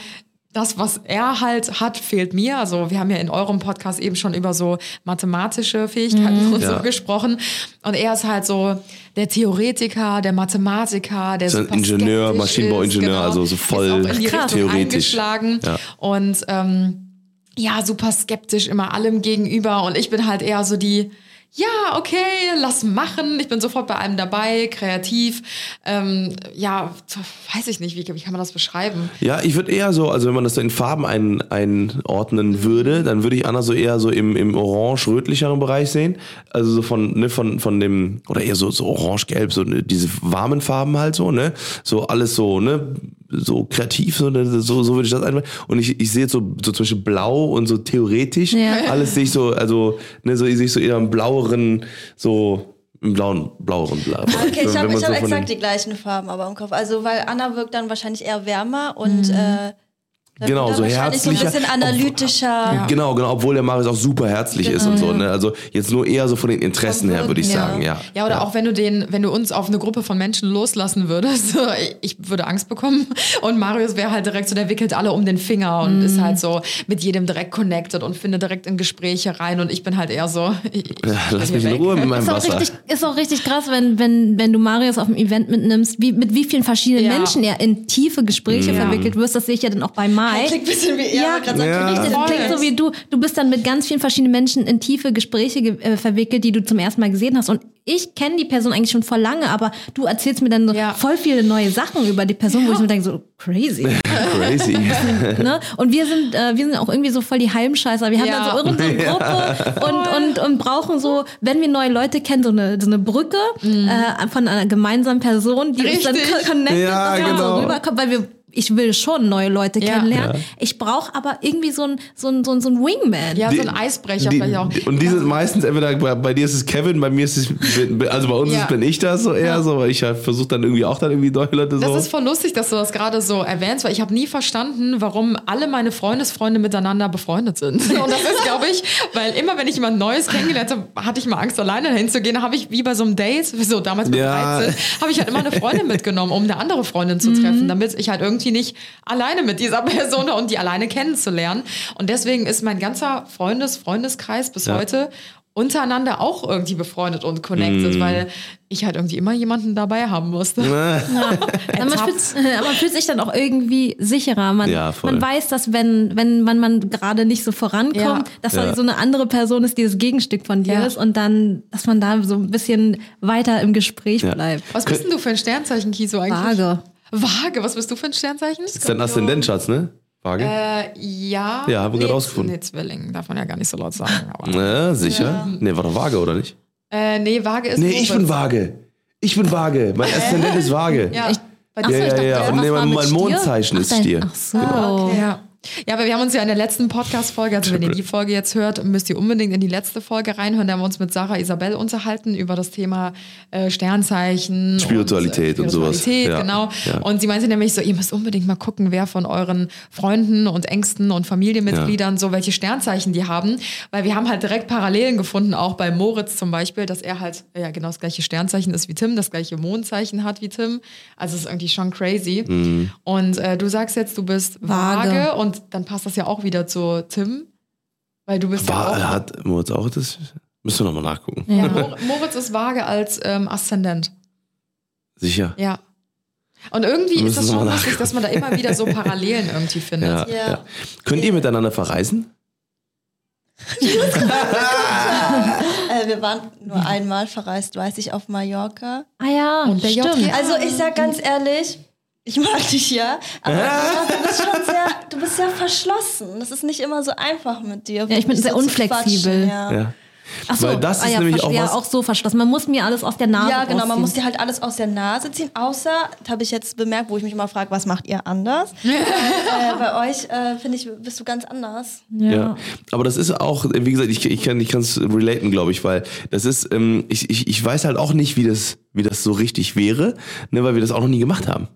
das, was er halt hat, fehlt mir. Also wir haben ja in eurem Podcast eben schon über so mathematische Fähigkeiten und Ja. so gesprochen. Und er ist halt so der Theoretiker, der Mathematiker, der So ein Ingenieur, Maschinenbauingenieur, genau. also so voll theoretisch. Ja. und ähm, ja, super skeptisch immer allem gegenüber und ich bin halt eher so die, ja, okay, lass machen. Ich bin sofort bei allem dabei, kreativ. Ähm, ja, weiß ich nicht, wie, wie kann man das beschreiben? Ja, ich würde eher so, also wenn man das so in Farben ein, einordnen würde, dann würde ich Anna so eher so im, im orange-rötlicheren Bereich sehen. Also so von, ne, von, von dem, oder eher so, so orange-gelb, so diese warmen Farben halt so, ne? So alles so, ne? So kreativ, so, ne, so, so würde ich das einfach. Und ich, ich sehe jetzt so, so zum Beispiel blau und so theoretisch. Ja. Alles sehe ich so, also, ne, so, ich sehe so eher im blaueren, so, im blauen, blaueren Blau. Okay, ich habe man ich so hab von exakt die gleichen Farben aber im Kopf. Also, weil Anna wirkt dann wahrscheinlich eher wärmer Mhm. und äh, Genau, so Wahrscheinlich so ein herzlicher. bisschen analytischer. Genau, genau, obwohl der Marius auch super herzlich ist und so. Ne? Also jetzt nur eher so von den Interessen her, würde ich Ja. sagen, ja. Ja, oder auch wenn du den, wenn du uns auf eine Gruppe von Menschen loslassen würdest, ich würde Angst bekommen. Und Marius wäre halt direkt so, der wickelt alle um den Finger und ist halt so mit jedem direkt connected und findet direkt in Gespräche rein. Und ich bin halt eher so. Ich, ich Ja, lass mich in. Ruhe mit meinem Ist auch, Wasser. richtig, ist auch richtig krass, wenn, wenn, wenn du Marius auf ein Event mitnimmst, wie, mit wie vielen verschiedenen Ja. Menschen er in tiefe Gespräche Ja. verwickelt wirst. Das sehe ich ja dann auch bei Mike. Klingt ein bisschen wie er Ja, gerade. Ja. Richtig, das klingt so wie du. Du bist dann mit ganz vielen verschiedenen Menschen in tiefe Gespräche ge äh, verwickelt, die du zum ersten Mal gesehen hast. Und ich kenne die Person eigentlich schon vor lange, aber du erzählst mir dann so Ja. voll viele neue Sachen über die Person, wo ich mir denke, so crazy. Crazy. ne? Und wir sind, äh, wir sind auch irgendwie so voll die Heimscheißer. Wir haben Ja. dann so irgendeine Gruppe und, und, und brauchen so, wenn wir neue Leute kennen, so eine, so eine Brücke äh, von einer gemeinsamen Person, die uns dann Richtig. co- connectet, Ja, dass man genau. so rüberkommt, weil wir ich will schon neue Leute Ja. kennenlernen. Ich brauche aber irgendwie so ein, so ein, so ein, so ein Wingman. Ja, Die- so ein Eisbrecher die, vielleicht auch. Und die sind meistens entweder bei, bei dir ist es Kevin, bei mir ist es, also bei uns Ja. ist, bin ich das so eher so, weil ich halt versuche dann irgendwie auch dann irgendwie neue Leute Das so. ist voll lustig, dass du das gerade so erwähnst, weil ich habe nie verstanden, warum alle meine Freundesfreunde miteinander befreundet sind. Und das ist, glaube ich, weil immer, wenn ich jemand Neues kennengelernt habe, hatte ich mal Angst, alleine hinzugehen. Da habe ich wie bei so einem Date, so damals mit Ja. 13, habe ich halt immer eine Freundin mitgenommen, um eine andere Freundin zu Mhm. treffen, damit ich halt irgendwie nicht alleine mit dieser Person und die alleine kennenzulernen. Und deswegen ist mein ganzer Freundes Freundeskreis bis Ja. heute untereinander auch irgendwie befreundet und connected, Mhm. weil ich halt irgendwie immer jemanden dabei haben musste. Aber man, fühlt, man fühlt sich dann auch irgendwie sicherer. Man, Ja, man weiß, dass wenn, wenn man, man gerade nicht so vorankommt, Ja. dass Ja. so eine andere Person ist, die das Gegenstück von dir Ja. ist und dann, dass man da so ein bisschen weiter im Gespräch Ja. bleibt. Was bist denn du für ein Sternzeichen, Kiso eigentlich? Vage. Waage, was bist du für ein Sternzeichen? ist dein Aszendent, Schatz, ne? Waage? Äh, ja. Ja, haben wir gerade Nee, rausgefunden. Nee, Zwilling, darf man ja gar nicht so laut sagen. Aber. Ja, sicher. Nee, war doch Waage, oder nicht? äh, nee, Waage ist Nee, ich bin. Waage. Ich bin Waage. Mein Aszendent ist Waage. Ja, bei Ach dir. so, Ja, ich ja, dachte, ja. Und nee, mein- mein Stier? Mondzeichen Ach, ist Stier. Ach so. Ja. Ja, aber wir haben uns ja in der letzten Podcast-Folge, also wenn ihr die Folge jetzt hört, müsst ihr unbedingt in die letzte Folge reinhören. Da haben wir uns mit Sarah Isabel unterhalten über das Thema äh, Sternzeichen. Spiritualität und, und sowas. Spiritualität, Ja. genau. Ja. Und sie meinte nämlich so, ihr müsst unbedingt mal gucken, wer von euren Freunden und Ängsten und Familienmitgliedern so welche Sternzeichen die haben. Weil wir haben halt direkt Parallelen gefunden, auch bei Moritz zum Beispiel, dass er halt ja genau das gleiche Sternzeichen ist wie Tim, das gleiche Mondzeichen hat wie Tim. Also es ist irgendwie schon crazy. Mhm. Und äh, du sagst jetzt, du bist. Waage und dann passt das ja auch wieder zu Tim. Weil du bist War, ja auch. hat Moritz auch das? Müssen wir nochmal nachgucken. Ja, Mor- Moritz ist Vage als ähm, Aszendent. Sicher. Ja. Und irgendwie ist das schon lustig, dass man da immer wieder so Parallelen irgendwie findet. Ja, Ja. ja. Könnt ihr miteinander verreisen? Äh, wir waren nur einmal verreist, weiß ich, auf Mallorca. Ah ja, Und der stimmt. JK. Also ich sag ganz ehrlich, ich mag dich ja, aber du bist schon sehr, du bist sehr verschlossen. Das ist nicht immer so einfach mit dir. Ja, ich bin sehr unflexibel. Ja. Ja. Ach so, Weil das ah, ist ja, nämlich auch ja, was- auch so verschlossen. Man muss mir alles aus der Nase Ja, genau, man rausziehen. muss dir halt alles aus der Nase ziehen, außer, das habe ich jetzt bemerkt, wo ich mich immer frage, was macht ihr anders? äh, bei euch, äh, finde ich, bist du ganz anders. Ja. Aber das ist auch, wie gesagt, ich, ich kann ich es relaten, glaube ich, weil das ist, ähm, ich, ich, ich weiß halt auch nicht, wie das, wie das so richtig wäre, ne, weil wir das auch noch nie gemacht haben.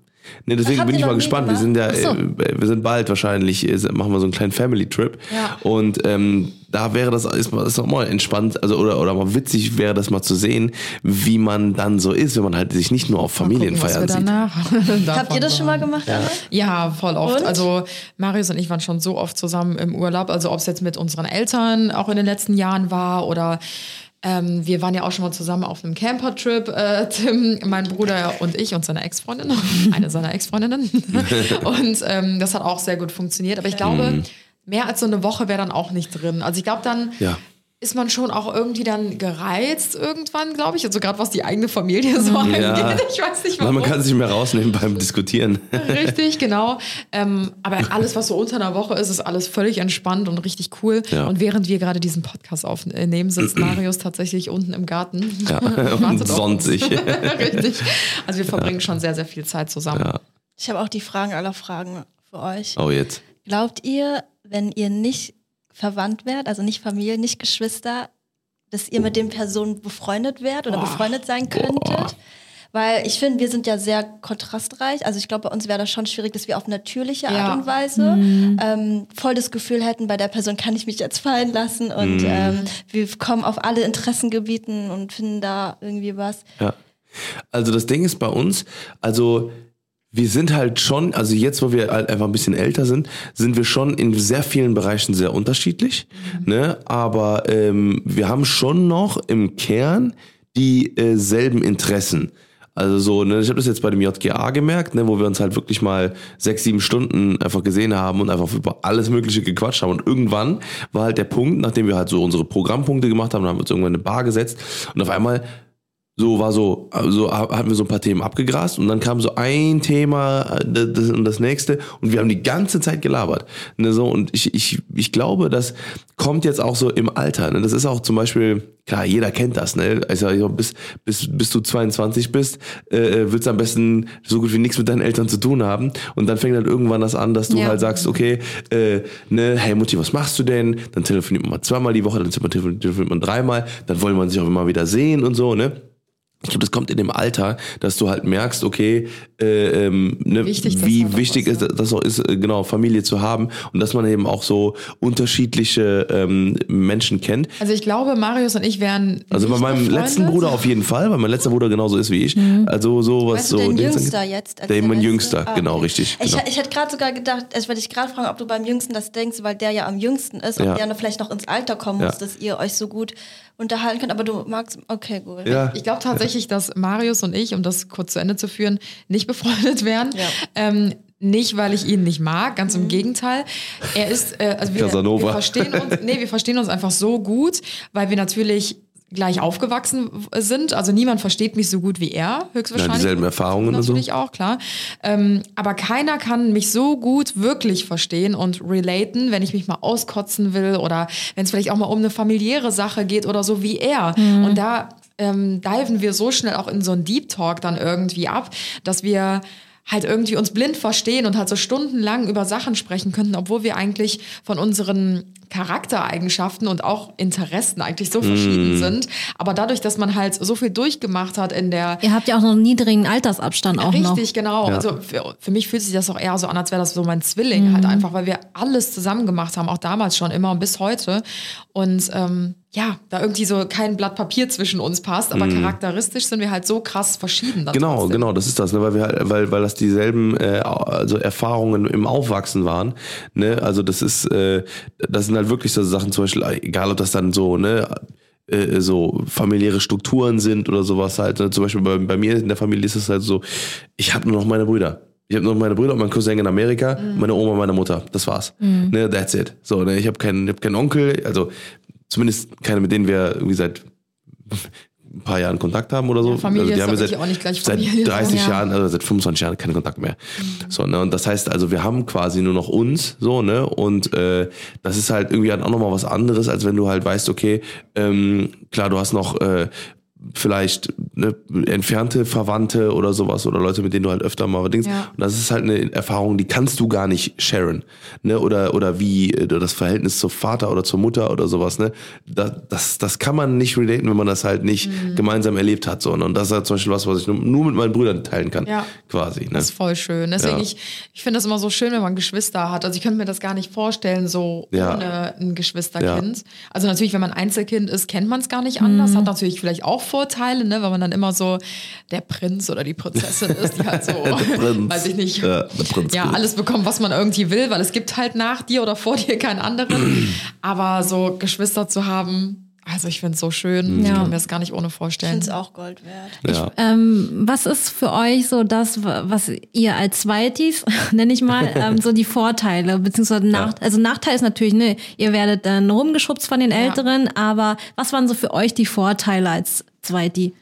Ne, deswegen bin ich mal gespannt. Wir sind ja, so. äh, wir sind bald wahrscheinlich, äh, machen wir so einen kleinen Family Trip. Ja. Und ähm, da wäre das ist, mal- ist auch mal entspannt, also oder oder mal witzig wäre das mal zu sehen, wie man dann so ist, wenn man halt sich nicht nur auf Familienfeiern sieht. danach Habt ihr das schon mal gemacht, Anna? Ja, voll oft. Und? Also Marius und ich waren schon so oft zusammen im Urlaub. Also ob es jetzt mit unseren Eltern auch in den letzten Jahren war oder ähm, wir waren ja auch schon mal zusammen auf einem Camper-Trip, äh, Tim, mein Bruder und ich und seine Ex-Freundin, eine seiner Ex-Freundinnen. und ähm, das hat auch sehr gut funktioniert. Aber ich glaube, mehr als so eine Woche wäre dann auch nicht drin. Also ich glaube, dann Ja. Ist man schon auch irgendwie dann gereizt irgendwann, glaube ich. Also gerade was die eigene Familie so angeht. Ich weiß nicht warum. man kann sich nicht mehr rausnehmen beim Diskutieren. Richtig, genau. Ähm, aber alles, was so unter einer Woche ist, ist alles völlig entspannt und richtig cool. Ja. Und während wir gerade diesen Podcast aufnehmen, sitzt Marius tatsächlich unten im Garten. Ja. Und sonnt sich. richtig. Also wir verbringen schon sehr, sehr viel Zeit zusammen. Ja. Ich habe auch die Fragen aller Fragen für euch. Oh, jetzt. Glaubt ihr, wenn ihr nicht verwandt wärt, also nicht Familie, nicht Geschwister, dass ihr mit den Personen befreundet wärt oder befreundet sein könntet? Weil ich finde, wir sind ja sehr kontrastreich. Also ich glaube, bei uns wäre das schon schwierig, dass wir auf natürliche Art Ja. und Weise ähm, voll das Gefühl hätten, bei der Person kann ich mich jetzt fallen lassen und ähm, wir kommen auf alle Interessengebieten und finden da irgendwie was. Ja. Also das Ding ist bei uns, also wir sind halt schon, also jetzt, wo wir halt einfach ein bisschen älter sind, sind wir schon in sehr vielen Bereichen sehr unterschiedlich. Ne? Aber ähm, wir haben schon noch im Kern die äh, selben Interessen. Also so, ne, ich habe das jetzt bei dem JGA gemerkt, ne, wo wir uns halt wirklich mal sechs, sieben Stunden einfach gesehen haben und einfach über alles Mögliche gequatscht haben. Und irgendwann war halt der Punkt, nachdem wir halt so unsere Programmpunkte gemacht haben, haben wir uns irgendwann in eine Bar gesetzt und auf einmal so war so, also hatten wir so ein paar Themen abgegrast und dann kam so ein Thema äh, das und das nächste und wir haben die ganze Zeit gelabert. Ne, so, und ich, ich, ich glaube, das kommt jetzt auch so im Alter. Ne? Das ist auch zum Beispiel, klar, jeder kennt das, ne? Also bis, bis, bis du 22 bist, äh, willst du am besten so gut wie nichts mit deinen Eltern zu tun haben. Und dann fängt halt irgendwann das an, dass du Ja. halt sagst, okay, äh, ne, hey Mutti, was machst du denn? Dann telefoniert man mal zweimal die Woche, dann telefoniert man dreimal, dann wollen wir sich auch immer wieder sehen und so, ne? Ich glaube, das kommt in dem Alter, dass du halt merkst, okay, äh, ähm, ne, Wichtig, das wie auch wichtig ist das auch ist, äh, genau Familie zu haben und dass man eben auch so unterschiedliche ähm, Menschen kennt. Also ich glaube, Marius und ich wären. Also bei meinem befreundet. letzten Bruder auf jeden Fall, weil mein letzter Bruder genauso ist wie ich. Also so was Weißt du, so dein Dings Jüngster jetzt? als Der mein Letzte? Jüngster, Ah, genau, okay. richtig. Ich, Genau. ich hätte gerade sogar gedacht, also ich wollte dich gerade fragen, ob du beim Jüngsten das denkst, weil der ja am jüngsten ist Ja. und der vielleicht noch ins Alter kommen Ja. muss, dass ihr euch so gut unterhalten könnt. Aber du magst, okay, gut. Ja. Ich glaube tatsächlich, dass Marius und ich, um das kurz zu Ende zu führen, nicht befreundet wären. Ja. Ähm, nicht, weil ich ihn nicht mag, ganz im Gegenteil. Er ist, äh, also wir, Casanova. wir verstehen uns, nee, wir verstehen uns einfach so gut, weil wir natürlich gleich aufgewachsen sind. Also niemand versteht mich so gut wie er, höchstwahrscheinlich. Ja, dieselben Erfahrungen und so. Natürlich auch, klar. Ähm, aber keiner kann mich so gut wirklich verstehen und relaten, wenn ich mich mal auskotzen will oder wenn es vielleicht auch mal um eine familiäre Sache geht oder so wie er. Und da ähm, diven wir so schnell auch in so einen Deep Talk dann irgendwie ab, dass wir halt irgendwie uns blind verstehen und halt so stundenlang über Sachen sprechen könnten, obwohl wir eigentlich von unseren Charaktereigenschaften und auch Interessen eigentlich so verschieden sind. Aber dadurch, dass man halt so viel durchgemacht hat in der Ihr habt ja auch noch einen niedrigen Altersabstand auch noch. Richtig, genau. Also für, für mich fühlt sich das auch eher so an, als wäre das so mein Zwilling Mhm. halt einfach, weil wir alles zusammen gemacht haben, auch damals schon immer und bis heute. Und ähm, ja, da irgendwie so kein Blatt Papier zwischen uns passt, aber charakteristisch sind wir halt so krass verschieden. Genau, trotzdem. genau, das ist das, ne? weil wir halt, weil, weil das dieselben äh, also Erfahrungen im Aufwachsen waren. Ne? Also das ist, äh, das sind halt wirklich so Sachen, zum Beispiel, egal ob das dann so, ne, äh, so familiäre Strukturen sind oder sowas halt. Ne? Zum Beispiel bei, bei mir in der Familie ist es halt so, ich habe nur noch meine Brüder. Ich habe nur noch meine Brüder und meinen Cousin in Amerika, meine Oma, meine Mutter. Das war's. Ne, that's it. So, ne, ich habe keinen, ich hab keinen Onkel, also zumindest keine, mit denen wir irgendwie seit ein paar Jahren Kontakt haben oder so. Ja, Familie also die ist haben wir seit, wirklich auch nicht gleich seit Familie, 30 so. Jahren, also seit 25 Jahren keinen Kontakt mehr. So, ne, und das heißt also, wir haben quasi nur noch uns, so, ne, und äh, das ist halt irgendwie auch nochmal was anderes, als wenn du halt weißt, okay, ähm, klar, du hast noch äh, vielleicht ne, entfernte Verwandte oder sowas oder Leute, mit denen du halt öfter mal Dings. Ja. Und das ist halt eine Erfahrung, die kannst du gar nicht sharen. Ne? Oder, oder wie äh, das Verhältnis zum Vater oder zur Mutter oder sowas. Ne? Das, das, das kann man nicht relaten, wenn man das halt nicht Mhm. gemeinsam erlebt hat. So. Und das ist halt zum Beispiel was, was ich nur, nur mit meinen Brüdern teilen kann. Ja. Quasi. Ne? Das ist voll schön. Deswegen, Ja. ich, ich finde das immer so schön, wenn man Geschwister hat. Also ich könnte mir das gar nicht vorstellen, so Ja. ohne ein Geschwisterkind. Also natürlich, wenn man Einzelkind ist, kennt man es gar nicht anders. Hat natürlich vielleicht auch Vorteile, ne, weil man dann immer so der Prinz oder die Prinzessin ist, die halt so, Prinz. weiß ich nicht, Ja, ja, alles bekommt, was man irgendwie will, weil es gibt halt nach dir oder vor dir keinen anderen. Aber so Geschwister zu haben, also ich finde es so schön. Ich Ja. kann mir das gar nicht ohne Ich vorstellen. finde es auch Gold wert. Ja. Ähm, was ist für euch so das, was ihr als Zweitis, nenne ich mal, ähm, so die Vorteile, beziehungsweise nach, also Nachteil ist natürlich, ne, ihr werdet dann rumgeschubst von den Älteren, aber was waren so für euch die Vorteile als Zweiti?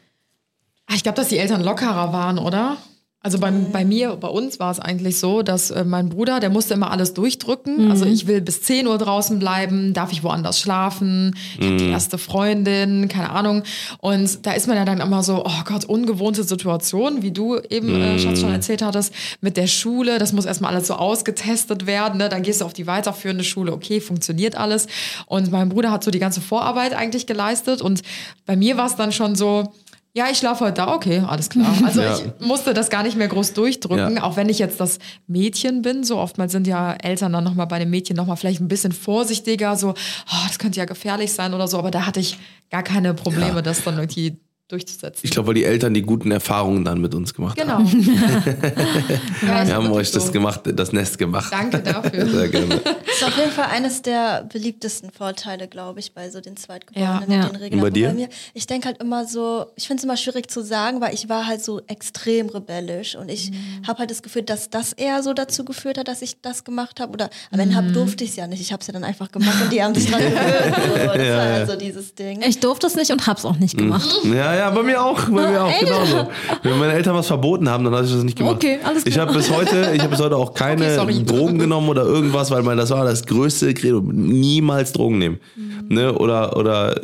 Ah, Ich glaube, dass die Eltern lockerer waren, oder? Also bei, bei mir, bei uns war es eigentlich so, dass äh, mein Bruder, der musste immer alles durchdrücken. Also ich will bis 10 Uhr draußen bleiben, darf ich woanders schlafen, ich habe die erste Freundin, keine Ahnung. Und da ist man ja dann immer so, oh Gott, ungewohnte Situation, wie du eben, äh, Schatz, schon erzählt hattest, mit der Schule. Das muss erstmal alles so ausgetestet werden. Ne? Dann gehst du auf die weiterführende Schule, okay, funktioniert alles. Und mein Bruder hat so die ganze Vorarbeit eigentlich geleistet. Und bei mir war es dann schon so, Ja, ich schlafe heute da, okay, alles klar. Also Ja. ich musste das gar nicht mehr groß durchdrücken, Ja. auch wenn ich jetzt das Mädchen bin. So oftmals sind ja Eltern dann nochmal bei dem Mädchen nochmal vielleicht ein bisschen vorsichtiger, so, oh, das könnte ja gefährlich sein oder so, aber da hatte ich gar keine Probleme, Ja. das dann irgendwie durchzusetzen. Ich glaube, weil die Eltern die guten Erfahrungen dann mit uns gemacht haben. genau. ja, Wir haben euch das so. gemacht, das Nest gemacht. Danke dafür. Sehr gerne. Das ist auf jeden Fall eines der beliebtesten Vorteile, glaube ich, bei so den Zweitgeborenen Ja. mit den Regeln. Und bei dir? mir, ich denke halt immer so, ich finde es immer schwierig zu sagen, weil ich war halt so extrem rebellisch und ich Mhm. habe halt das Gefühl, dass das eher so dazu geführt hat, dass ich das gemacht habe. Oder aber wenn hab Mhm. durfte ich es ja nicht. Ich habe es ja dann einfach gemacht und die haben sich dran gewöhnt. So. Das war halt so dieses Ding. Ich durfte es nicht und hab's auch nicht gemacht. Ja, ja, bei mir auch, bei mir auch, Echt? genauso. Wenn meine Eltern was verboten haben, dann habe ich das nicht gemacht. Okay, alles Ich klar. habe bis heute, ich habe bis heute auch keine Okay. Drogen genommen oder irgendwas, weil mein, das war das größte Credo. Niemals Drogen nehmen. Mhm. Ne? Oder, oder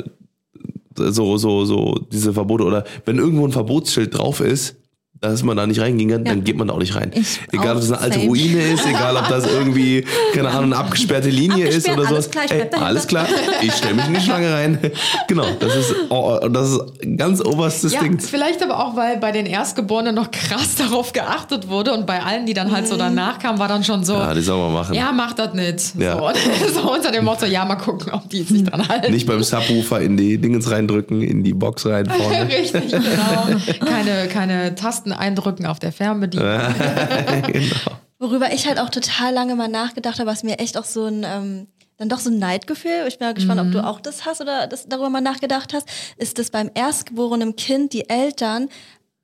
so, so, so, diese Verbote. Oder wenn irgendwo ein Verbotsschild drauf ist, dass man da nicht reingehen kann, dann geht man da auch nicht rein. Ich egal, ob das eine alte same. Ruine ist, egal, ob das irgendwie, keine Ahnung, eine abgesperrte Linie ist oder alles sowas. klar, Ey, alles klar, ich stelle mich in die Schlange rein. genau, das ist, oh, das ist ganz oberstes Ja, Ding. vielleicht aber auch, weil bei den Erstgeborenen noch krass darauf geachtet wurde und bei allen, die dann halt so danach kamen, war dann schon so, Ja, die soll man machen. ja, mach das nicht. Ja. So, so unter dem Motto, ja, mal gucken, ob die sich dran halten. Nicht beim Subwoofer in die Dingens reindrücken, in die Box rein vorne. Richtig, genau. Keine, keine Tasten eindrücken auf der Fernbedienung. genau. Worüber ich halt auch total lange mal nachgedacht habe, was mir echt auch so ein, ähm, dann doch so ein Neidgefühl, ich bin mal gespannt, ob du auch das hast oder das, darüber mal nachgedacht hast, ist, dass beim erstgeborenen Kind die Eltern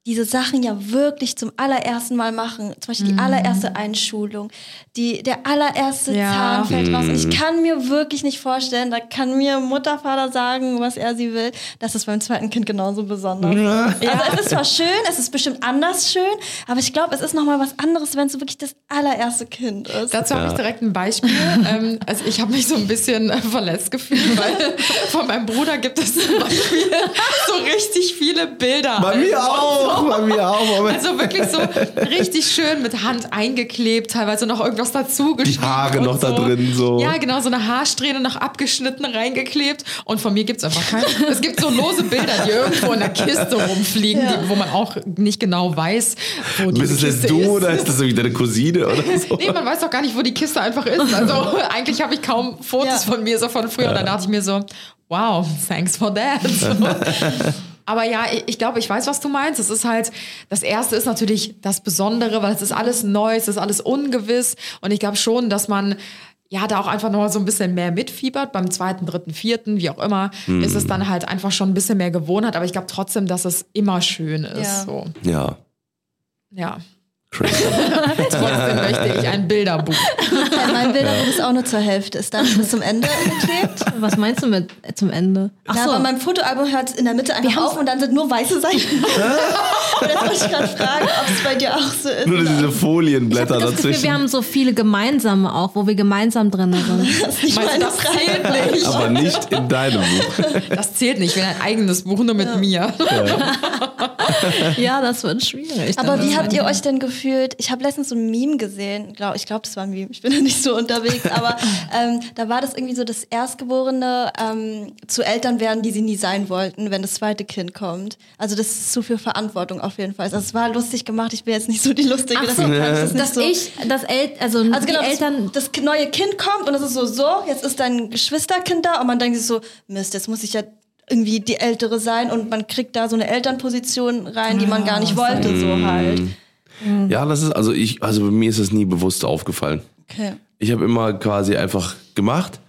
diese Sachen ja wirklich zum allerersten Mal machen. Zum Beispiel die allererste Einschulung, die, der allererste Ja. Zahn fällt raus. Und ich kann mir wirklich nicht vorstellen, da kann mir Mutter, Vater sagen, was er sie will. Das ist beim zweiten Kind genauso besonders. Also es ist zwar schön, es ist bestimmt anders schön, aber ich glaube, es ist nochmal was anderes, wenn es so wirklich das allererste Kind ist. Dazu habe ich direkt ein Beispiel. ähm, also ich habe mich so ein bisschen äh, verletzt gefühlt, weil von meinem Bruder gibt es zum Beispiel so richtig viele Bilder. Bei mir auch, bei mir auch. Aber Also wirklich so richtig schön mit Hand eingeklebt, teilweise noch irgendwas dazu Die Haare noch da drin, so. Ja, genau, so eine Haarsträhne noch abgeschnitten reingeklebt. Und von mir gibt's einfach keine. Es gibt so lose Bilder, die irgendwo in der Kiste rumfliegen, die, wo man auch nicht genau weiß, wo die Bist es Kiste jetzt du ist. oder ist das irgendwie deine Cousine oder so? Nee, man weiß doch gar nicht, wo die Kiste einfach ist. Also eigentlich habe ich kaum Fotos Ja. von mir so von früher. Und dann dachte ich mir so, wow, thanks for that. So. Aber ja, ich, ich glaube, ich weiß, was du meinst. Es ist halt, das erste ist natürlich das Besondere, weil es ist alles neu, es ist alles ungewiss. Und ich glaube schon, dass man ja da auch einfach noch so ein bisschen mehr mitfiebert. Beim zweiten, dritten, vierten, wie auch immer, ist es dann halt einfach schon ein bisschen mehr Gewohnheit. Aber ich glaube trotzdem, dass es immer schön ist. Ja. So. Ja, Ja. Crazy. Trotzdem möchte ich ein Bilderbuch. Ja, mein Bilderbuch ist auch nur zur Hälfte. Ist dann bis zum Ende geklebt. Was meinst du mit äh, zum Ende? Ach Ja, so. aber mein Fotoalbum hört in der Mitte einfach auf und dann sind nur weiße Seiten. und jetzt wollte ich gerade fragen, ob es bei dir auch so ist. Nur diese ich Folienblätter das Gefühl, dazwischen. wir haben so viele gemeinsame auch, wo wir gemeinsam drin sind. Das ist nicht Meinst du, meine das zählt nicht? aber nicht in deinem Buch. Das zählt nicht. Ich will ein eigenes Buch nur mit mir. ja, das wird schwierig. Aber wie habt ihr euch denn gefühlt? Ich habe letztens so ein Meme gesehen. Glaub, ich glaube, das war ein Meme. Ich bin da nicht so unterwegs. Aber ähm, da war das irgendwie so, das Erstgeborene ähm, zu Eltern werden, die sie nie sein wollten, wenn das zweite Kind kommt. Also das ist zu viel Verantwortung auf jeden Fall. Also es war lustig gemacht. Ich bin jetzt nicht so die Lustige. Ach so, kann ich das dass so. ich, das El also, Also genau, Eltern, das, das neue Kind kommt und es ist so, so, jetzt ist dein Geschwisterkind da und man denkt sich so, Mist, jetzt muss ich ja irgendwie die Ältere sein und man kriegt da so eine Elternposition rein, die man gar nicht wollte, so halt. Ja, das ist, also ich, also bei mir ist es nie bewusst aufgefallen. Okay. Ich habe immer quasi einfach gemacht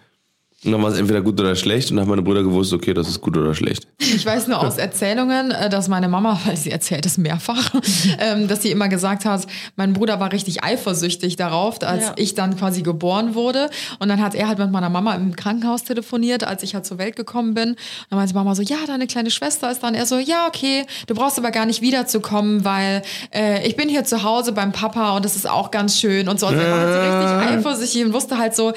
und dann war es entweder gut oder schlecht und dann haben meine Brüder gewusst, okay, das ist gut oder schlecht. Ich weiß nur aus Erzählungen, äh, dass meine Mama, weil sie erzählt es mehrfach, ähm, dass sie immer gesagt hat, mein Bruder war richtig eifersüchtig darauf, als Ja. ich dann quasi geboren wurde. Und dann hat er halt mit meiner Mama im Krankenhaus telefoniert, als ich halt zur Welt gekommen bin. Und dann meinte Mama so, ja, deine kleine Schwester ist dann. Er so, ja, okay, du brauchst aber gar nicht wiederzukommen, weil äh, ich bin hier zu Hause beim Papa und das ist auch ganz schön und so. Und er war halt so richtig eifersüchtig und wusste halt so,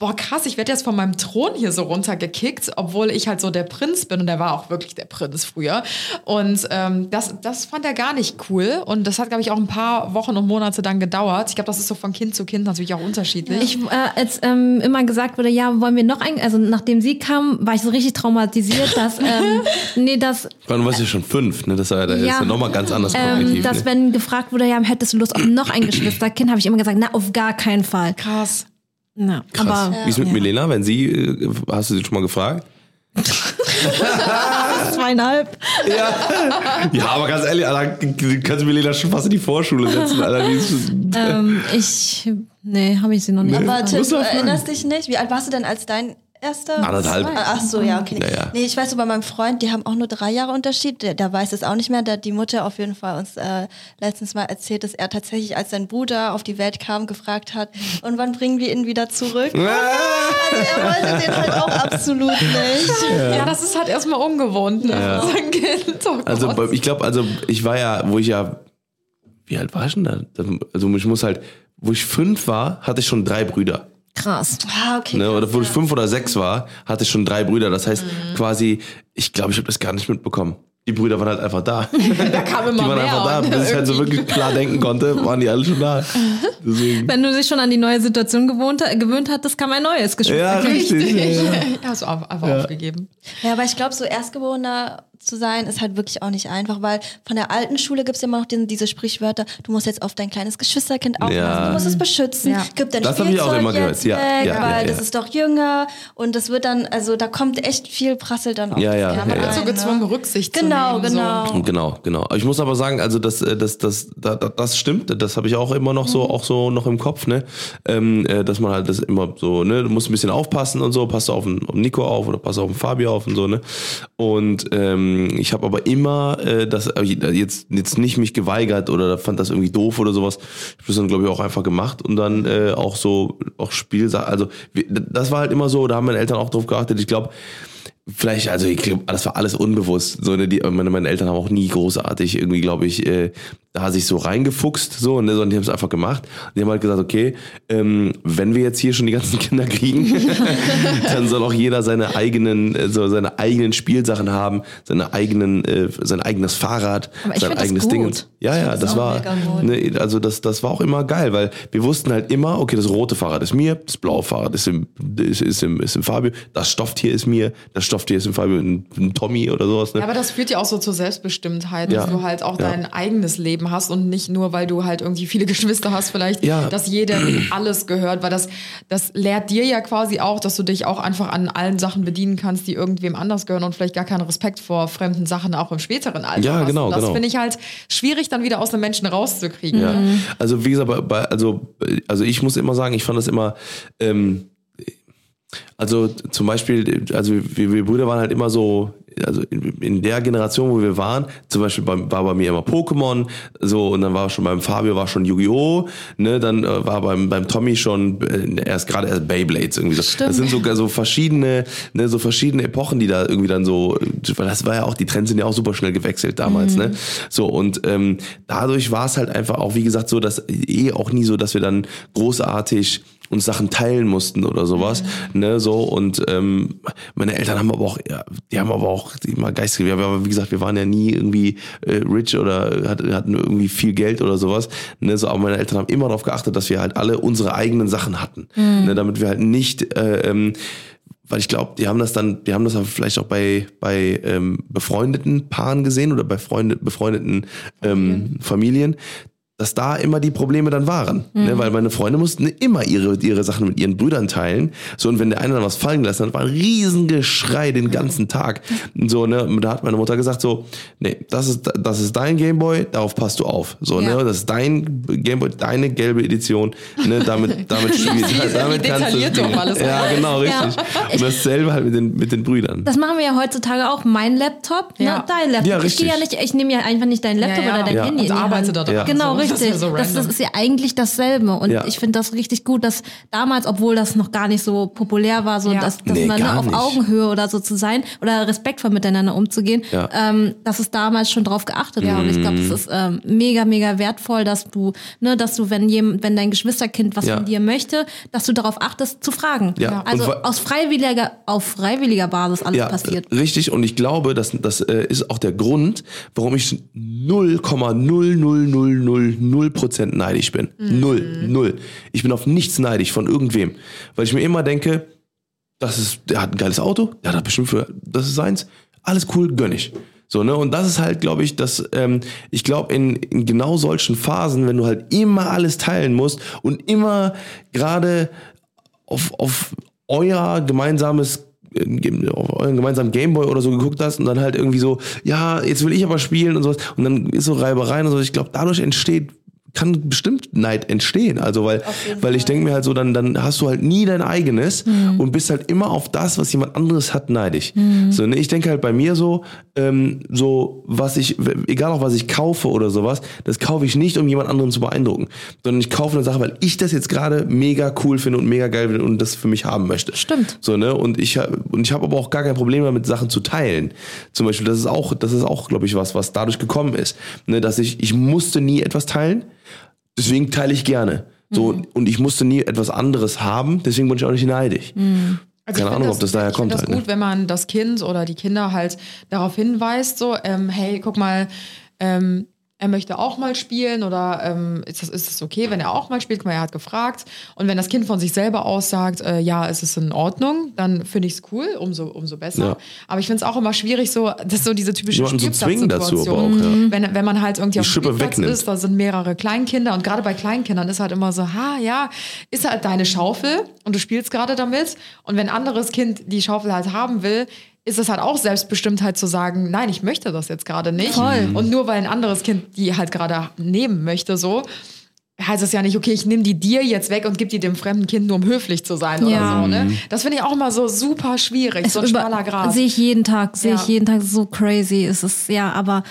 boah, krass, ich werde jetzt von meinem Thron hier so runtergekickt, obwohl ich halt so der Prinz bin und er war auch wirklich der Prinz früher. Und ähm, das, das fand er gar nicht cool und das hat, glaube ich, auch ein paar Wochen und Monate dann gedauert. Ich glaube, das ist so von Kind zu Kind natürlich auch unterschiedlich. Ich, äh, als ähm, immer gesagt wurde, ja, wollen wir noch ein, also nachdem sie kam, war ich so richtig traumatisiert, dass, ähm, nee, dass, Weil du warst ja schon fünf, ne? Das war ja, das Ja. ist ja nochmal ganz anders ähm, dass ne? wenn gefragt wurde, ja, hättest du Lust auf noch ein Geschwisterkind, habe ich immer gesagt, na, auf gar keinen Fall. Krass. Na, Krass. aber Wie ist mit Milena, wenn sie, äh, hast du sie schon mal gefragt? zweieinhalb. Ja, aber ganz ehrlich, Alter, kannst du Milena schon fast in die Vorschule setzen, Alter. Die ist, ähm, ich, nee, habe ich sie noch nicht. Nee. Aber Tim, du erinnerst dich nicht? Wie alt warst du denn als dein erster? Anderthalb. Ah, Ach so, ja, okay. Ja, ja. Nee, ich weiß so bei meinem Freund, die haben auch nur drei Jahre Unterschied. Der, der weiß es auch nicht mehr. Der hat die Mutter auf jeden Fall uns äh, letztens mal erzählt, dass er tatsächlich, als sein Bruder auf die Welt kam, gefragt hat, und wann bringen wir ihn wieder zurück? Also er wollte den halt auch absolut nicht. Ja, das ist halt erstmal ungewohnt, ne? Für sein Kind. Oh. Also ich glaube, also ich war ja, wo ich ja, wie alt war ich denn da? Also ich muss halt, wo ich fünf war, hatte ich schon drei Brüder. Krass. Ah, okay. Ne? Oder wo ich ja. fünf oder sechs war, hatte ich schon drei Brüder. Das heißt Mhm. quasi, ich glaube, ich habe das gar nicht mitbekommen. Die Brüder waren halt einfach da. da kam immer Die waren mehr. einfach da. Bis ich halt so wirklich klar denken konnte, waren die alle schon da. Deswegen. Wenn du dich schon an die neue Situation gewohnt, gewöhnt hattest, kam ein neues Ja, Geschwisterkind. richtig. Ja, ja. Ja, hast du einfach einfach aufgegeben. Ja, aber ich glaube, so Erstgeborener zu sein, ist halt wirklich auch nicht einfach, weil von der alten Schule gibt's ja immer noch den, diese Sprichwörter, du musst jetzt auf dein kleines Geschwisterkind aufpassen, Ja. du musst es beschützen, Ja. gib dein Das hab ich auch Spielzeug immer gehört. jetzt Ja, weg, ja, weil ja, das ist doch jünger und das wird dann, also da kommt echt viel Prasselt dann auf Ja, das ja, Kind ja, ja. rein, So ne? gezwungen, Rücksicht Genau, zu nehmen. genau. Genau, genau. Aber Ich muss aber sagen, also das, äh, das, das, das, das stimmt. Das habe ich auch immer noch so, auch so noch im Kopf, ne? Ähm, äh, dass man halt das immer so, ne, du musst ein bisschen aufpassen und so, passt auf den, auf den Nico auf oder passt auf den Fabio auf und so, ne? Und ähm, ich habe aber immer äh, das äh, jetzt jetzt nicht mich geweigert oder fand das irgendwie doof oder sowas. Ich habe das dann glaube ich auch einfach gemacht und dann äh, auch so auch Spielsachen. Also das war halt immer so. Da haben meine Eltern auch drauf geachtet. Ich glaube Vielleicht, also ich glaube, das war alles unbewusst. So, ne, die, meine, meine Eltern haben auch nie großartig irgendwie, glaube ich, äh, da sich so reingefuchst, so, ne, sondern die haben es einfach gemacht. Die haben halt gesagt, okay, ähm, wenn wir jetzt hier schon die ganzen Kinder kriegen, dann soll auch jeder seine eigenen, äh, so seine eigenen Spielsachen haben, seine eigenen, äh, sein eigenes Fahrrad, sein eigenes. Ding. Ja, ja, das das war, ne, also das, das war auch immer geil, weil wir wussten halt immer, okay, das rote Fahrrad ist mir, das blaue Fahrrad ist im, ist, ist im, ist im Fabio, das Stofftier ist mir, das Stofftier ist im Fabio, ein, ein Tommy oder sowas, ne? Ja, aber das führt ja auch so zur Selbstbestimmtheit, Ja. dass du halt auch Ja. dein eigenes Leben hast und nicht nur, weil du halt irgendwie viele Geschwister hast, vielleicht, Ja. dass jedem alles gehört, weil das, das lehrt dir ja quasi auch, dass du dich auch einfach an allen Sachen bedienen kannst, die irgendwem anders gehören und vielleicht gar keinen Respekt vor fremden Sachen auch im späteren Alter Ja, hast. genau, Und das genau. finde ich halt schwierig dann wieder aus einem Menschen rauszukriegen. Ja. Also wie gesagt, bei, bei, also, also ich muss immer sagen, ich fand das immer, ähm, also zum Beispiel, also wir, wir Brüder waren halt immer so, also in, der Generation, wo wir waren, zum Beispiel beim, war bei mir immer Pokémon, so und dann war schon beim Fabio war schon Yu-Gi-Oh, ne, dann äh, war beim beim Tommy schon äh, erst gerade erst Beyblades irgendwie so. Das sind sogar so verschiedene, ne, so verschiedene Epochen, die da irgendwie dann so, weil das war ja auch die Trends sind ja auch super schnell gewechselt damals, ne, so und ähm, dadurch war es halt einfach auch wie gesagt so, dass eh auch nie so, dass wir dann großartig uns Sachen teilen mussten oder sowas, ne, so. Und ähm, meine Eltern haben aber auch, ja, die haben aber auch immer geistig, wir, aber wie gesagt, wir waren ja nie irgendwie äh, rich oder hat- hatten irgendwie viel Geld oder sowas, ne, so, aber meine Eltern haben immer darauf geachtet, dass wir halt alle unsere eigenen Sachen hatten, ne, damit wir halt nicht äh, ähm, weil ich glaube, die haben das dann, die haben das aber vielleicht auch bei bei ähm, befreundeten Paaren gesehen oder bei Freunde, befreundeten ähm, Familien, dass da immer die Probleme dann waren, ne? weil meine Freunde mussten immer ihre ihre Sachen mit ihren Brüdern teilen, so und wenn der eine dann was fallen gelassen hat, war ein Riesengeschrei den ganzen Tag, und so ne, und da hat meine Mutter gesagt so, nee, das ist das ist dein Gameboy, darauf passt du auf, so Ja. ne, das ist dein Gameboy, deine gelbe Edition, ne, damit damit spielst, wie- damit kannst du detailliert du spielen. alles ja genau richtig Ja. und dasselbe halt mit den mit den Brüdern. Das machen wir ja heutzutage auch. Mein Laptop, Ja. ne, dein Laptop. Ja, ich gehe ja richtig. nicht, ich nehme ja einfach nicht dein Laptop Ja, ja. oder dein Ja. Handy. Und die arbeite da dran. Ja. Genau, So. Richtig. wär so das, das ist ja eigentlich dasselbe. Und Ja. ich finde das richtig gut, dass damals, obwohl das noch gar nicht so populär war, so Ja. dass, dass Nee, man ne, auf nicht. Augenhöhe oder so zu sein oder respektvoll miteinander umzugehen, Ja. ähm, dass es damals schon drauf geachtet wurde. Und ich glaube, das ist ähm, mega, mega wertvoll, dass du, ne, dass du, wenn jemand, wenn dein Geschwisterkind was Ja. von dir möchte, dass du darauf achtest, zu fragen. Ja. Also aus freiwilliger, auf freiwilliger Basis alles ja, passiert. richtig. Und ich glaube, das, das äh, ist auch der Grund, warum ich 0,00000 Prozent neidisch bin. Null, null. Ich bin auf nichts neidisch von irgendwem. Weil ich mir immer denke, das ist, der hat ein geiles Auto, der hat das bestimmt für, das ist seins, alles cool, gönn ich. So, ne? Und das ist halt, glaube ich, dass, ähm, ich glaube, in, in genau solchen Phasen, wenn du halt immer alles teilen musst und immer gerade auf, auf euer gemeinsames auf euren gemeinsamen Gameboy oder so geguckt hast und dann halt irgendwie so, ja, jetzt will ich aber spielen und sowas und dann ist so Reibereien und so. Ich glaube, dadurch entsteht kann bestimmt Neid entstehen. Also weil, weil ich denke mir halt so, dann, dann hast du halt nie dein eigenes und bist halt immer auf das, was jemand anderes hat, neidisch. So, ne? Ich denke halt bei mir so, ähm, so was ich, egal auch was ich kaufe oder sowas, das kaufe ich nicht, um jemand anderen zu beeindrucken, sondern ich kaufe eine Sache, weil ich das jetzt gerade mega cool finde und mega geil finde und das für mich haben möchte. Stimmt. So, ne? Und ich, und ich habe aber auch gar kein Problem damit, Sachen zu teilen. Zum Beispiel, das ist auch, das ist auch, glaube ich, was, was dadurch gekommen ist. Ne? Dass ich, ich musste nie etwas teilen, deswegen teile ich gerne. So, und ich musste nie etwas anderes haben, deswegen bin ich auch nicht neidisch. Also ich Keine Ahnung, ob das daher ich kommt find das halt, gut, ne? wenn man das Kind oder die Kinder halt darauf hinweist, so, ähm, hey, guck mal, ähm, er möchte auch mal spielen oder ähm, ist, das, ist es okay, wenn er auch mal spielt? Guck mal, er hat gefragt. Und wenn das Kind von sich selber aus sagt, äh, ja, es ist in Ordnung, dann finde ich es cool, umso, umso besser. Ja. Aber ich finde es auch immer schwierig, so, das ist so diese typische Spielplatzsituation. ja. wenn, wenn man halt irgendwie Die auf dem Schippe Spielplatz wegnimmt. ist, da sind mehrere Kleinkinder und gerade bei Kleinkindern ist halt immer so, ha, ja, ist halt deine Schaufel und du spielst gerade damit und wenn ein anderes Kind die Schaufel halt haben will, ist es halt auch Selbstbestimmtheit zu sagen, nein, ich möchte das jetzt gerade nicht. Voll. Und nur weil ein anderes Kind die halt gerade nehmen möchte, so, heißt es ja nicht, okay, ich nehme die dir jetzt weg und gebe die dem fremden Kind nur, um höflich zu sein Ja. oder so. Ne? Das finde ich auch immer so super schwierig, so ein schmaler Grat. Sehe ich jeden Tag, sehe Ja. ich jeden Tag so crazy. Es ist, ja, aber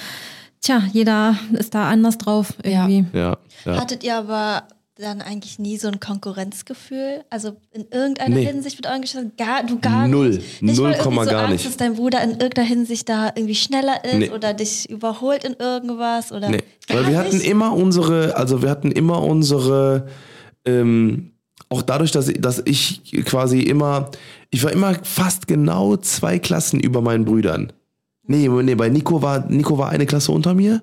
tja, jeder ist da anders drauf irgendwie. Ja, ja. Hattet ihr aber dann eigentlich nie so ein Konkurrenzgefühl? Also in irgendeiner Nee. Hinsicht mit euren Geschwistern? Gar, du gar Null. nicht? Nicht Null mal irgendwie Komma so gar Angst, nicht. dass dein Bruder in irgendeiner Hinsicht da irgendwie schneller ist Nee. oder dich überholt in irgendwas? Oder Nee. Weil wir hatten nicht? immer unsere, also wir hatten immer unsere, ähm, auch dadurch, dass, dass ich quasi immer, ich war immer fast genau zwei Klassen über meinen Brüdern. Nee, nee, bei Nico war, Nico war eine Klasse unter mir.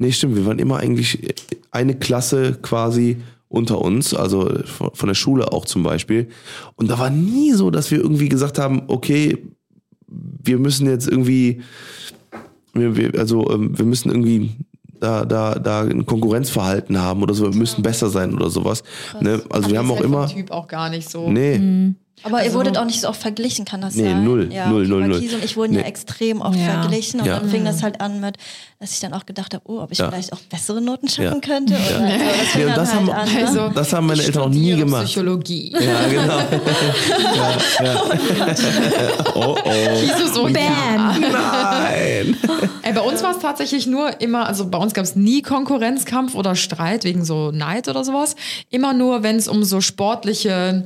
Nee, stimmt, wir waren immer eigentlich eine Klasse quasi unter uns, also von der Schule auch zum Beispiel. Und da war nie so, dass wir irgendwie gesagt haben, okay, wir müssen jetzt irgendwie, also ähm, wir müssen irgendwie da, da, da ein Konkurrenzverhalten haben oder so, wir müssen besser sein oder sowas. Ne? Also wir haben auch halt immer, Typ auch gar nicht so. nee, Aber ihr Also- wurdet auch nicht so oft verglichen, kann das Nee, sein? null, ja, null, okay, null, null. Und ich wurden ja Nee. extrem oft Ja. verglichen und Ja. dann fing das halt an mit, dass ich dann auch gedacht habe, oh, ob ich Ja. vielleicht auch bessere Noten schaffen Ja. könnte. Oder so. Das Nee, das halt haben- an. Ne? Also, Das haben meine Eltern auch nie gemacht. Psychologie. ja genau. ja, ja. oh oh. Wieso so? Ja. Nein. Ey, bei uns war es tatsächlich nur immer, also bei uns gab es nie Konkurrenzkampf oder Streit wegen so Neid oder sowas. Immer nur, wenn es um so sportliche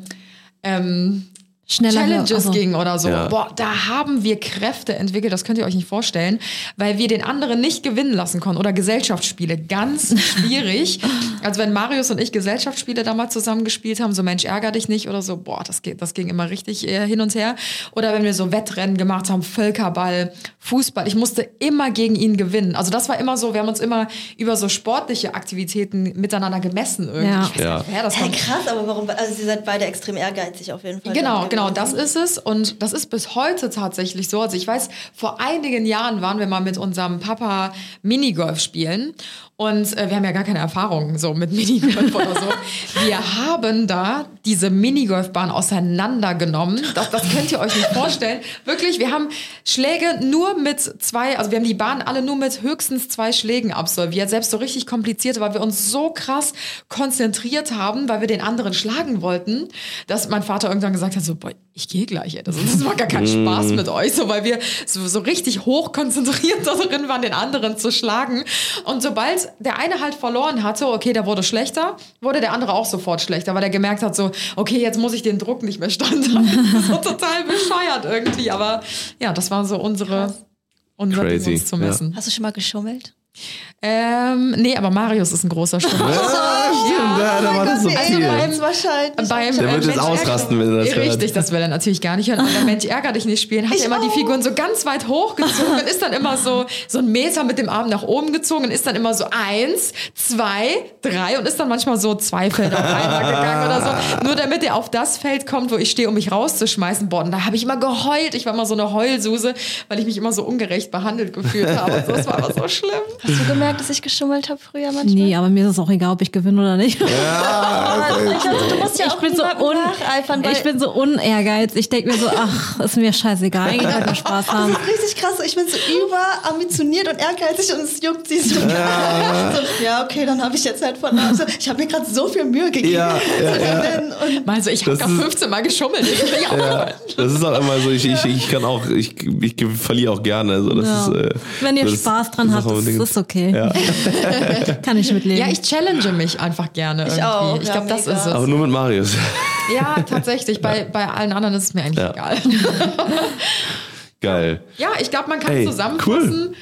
ähm, Schneller Challenges also, ging oder so. Ja. Boah, da haben wir Kräfte entwickelt, das könnt ihr euch nicht vorstellen, weil wir den anderen nicht gewinnen lassen konnten. Oder Gesellschaftsspiele, ganz schwierig. also wenn Marius und ich Gesellschaftsspiele damals zusammen gespielt haben, so Mensch, ärger dich nicht oder so, boah, das, geht, das ging immer richtig äh, hin und her. Oder wenn wir so Wettrennen gemacht haben, Völkerball, Fußball, ich musste immer gegen ihn gewinnen. Also das war immer so, wir haben uns immer über so sportliche Aktivitäten miteinander gemessen irgendwie. Ja. Ich weiß Ja. nicht, woher das Hey, krass, aber warum? Also ihr seid beide extrem ehrgeizig auf jeden Fall. Genau, genau, das ist es. Und das ist bis heute tatsächlich so. Also ich weiß, vor einigen Jahren waren wir mal mit unserem Papa Minigolf spielen. Und äh, wir haben ja gar keine Erfahrung so mit Minigolf oder so. Wir haben da diese Minigolfbahn auseinandergenommen. Das, das könnt ihr euch nicht vorstellen. Wirklich, wir haben Schläge nur mit zwei, also wir haben die Bahn alle nur mit höchstens zwei Schlägen absolviert. Selbst so richtig kompliziert, weil wir uns so krass konzentriert haben, weil wir den anderen schlagen wollten, dass mein Vater irgendwann gesagt hat, so, boah, ich gehe gleich. Ey. Das, das macht gar keinen Spaß mit euch, so, weil wir so, so richtig hoch konzentriert darin waren, den anderen zu schlagen. Und sobald der eine halt verloren hatte, okay, der wurde schlechter, wurde der andere auch sofort schlechter, weil er gemerkt hat, so, okay, jetzt muss ich den Druck nicht mehr standhalten. so total bescheuert irgendwie. Aber ja, das war so unsere, unser Ding, Crazy, uns zu ja. messen. Hast du schon mal geschummelt? Ähm, nee, aber Marius ist ein großer Stimmer. Ah, stimmt, ja, da war das so Also viel. beim wahrscheinlich. Beim, Der wird jetzt ausrasten, wenn er das hört. Richtig, das will er natürlich gar nicht hören. Aber der Mensch ärger dich nicht spielen, hat Ich er immer die auch. Figuren so ganz weit hochgezogen und ist dann immer so, so ein Meter mit dem Arm nach oben gezogen und ist dann immer so eins, zwei, drei und ist dann manchmal so zwei Felder gegangen oder so. Nur damit er auf das Feld kommt, wo ich stehe, um mich rauszuschmeißen. Boah, und da habe ich immer geheult. Ich war immer so eine Heulsuse, weil ich mich immer so ungerecht behandelt gefühlt habe. Und das war aber so schlimm. Hast du gemerkt, dass ich geschummelt habe früher manchmal? Nee, aber mir ist es auch egal, ob ich gewinne oder nicht. Also, du musst ja auch ich bin so un nacheifern, ich bin so unehrgeizig. Ich denke mir so, ach, ist mir scheißegal. Eigentlich halt nur Spaß haben. Das ist richtig krass. Ich bin so überambitioniert und ehrgeizig und es juckt sie so. Ja, so, ja okay, dann habe ich jetzt halt von. Also, ich habe mir gerade so viel Mühe gegeben. Ja, ja, ja. Und Also ich habe gerade ist- 15 Mal geschummelt. Ich Ja, das ist auch immer so, ich, ich, ich kann auch, ich, ich verliere auch gerne. Also das Ja. ist, äh, Wenn ihr das Spaß dran ist habt, das unbedingt- ist okay. Ja. Kann ich mitleben. Ja, ich challenge mich einfach gerne irgendwie. auch, ich ja, glaube, das mega. ist es. Aber nur mit Marius. Ja, tatsächlich. Bei, bei allen anderen ist es mir eigentlich Ja. egal. Geil. Ja, ich glaube, man kann Ey, zusammenfassen.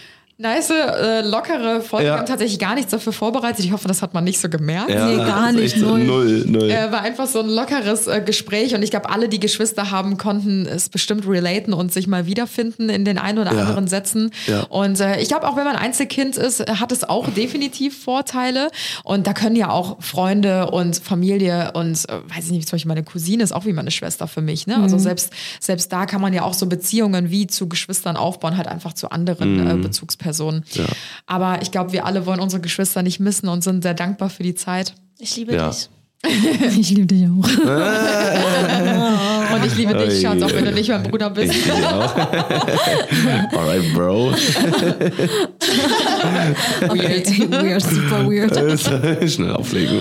Nice, äh, lockere Folge. Ja. Wir haben tatsächlich gar nichts dafür vorbereitet. Ich hoffe, das hat man nicht so gemerkt. Ja, Nee, gar nicht, null. Null, null. Äh, war einfach so ein lockeres äh, Gespräch und ich glaube, alle, die Geschwister haben, konnten es bestimmt relaten und sich mal wiederfinden in den ein oder Ja. anderen Sätzen. Ja. Und äh, ich glaube, auch wenn man Einzelkind ist, hat es auch definitiv Vorteile. Und da können ja auch Freunde und Familie und äh, weiß ich nicht, zum Beispiel meine Cousine ist auch wie meine Schwester für mich. Ne? Mhm. Also selbst, selbst da kann man ja auch so Beziehungen wie zu Geschwistern aufbauen, halt einfach zu anderen äh, Bezugspersonen. Mhm. Ja. Aber ich glaube, wir alle wollen unsere Geschwister nicht missen und sind sehr dankbar für die Zeit. ich liebe Ja. dich. Ich liebe dich auch. Und ich liebe dich, Schatz, auch wenn du nicht mein Bruder bist. Ich auch. Alright, Bro. Okay. weird, super weird. Schnell auflegen.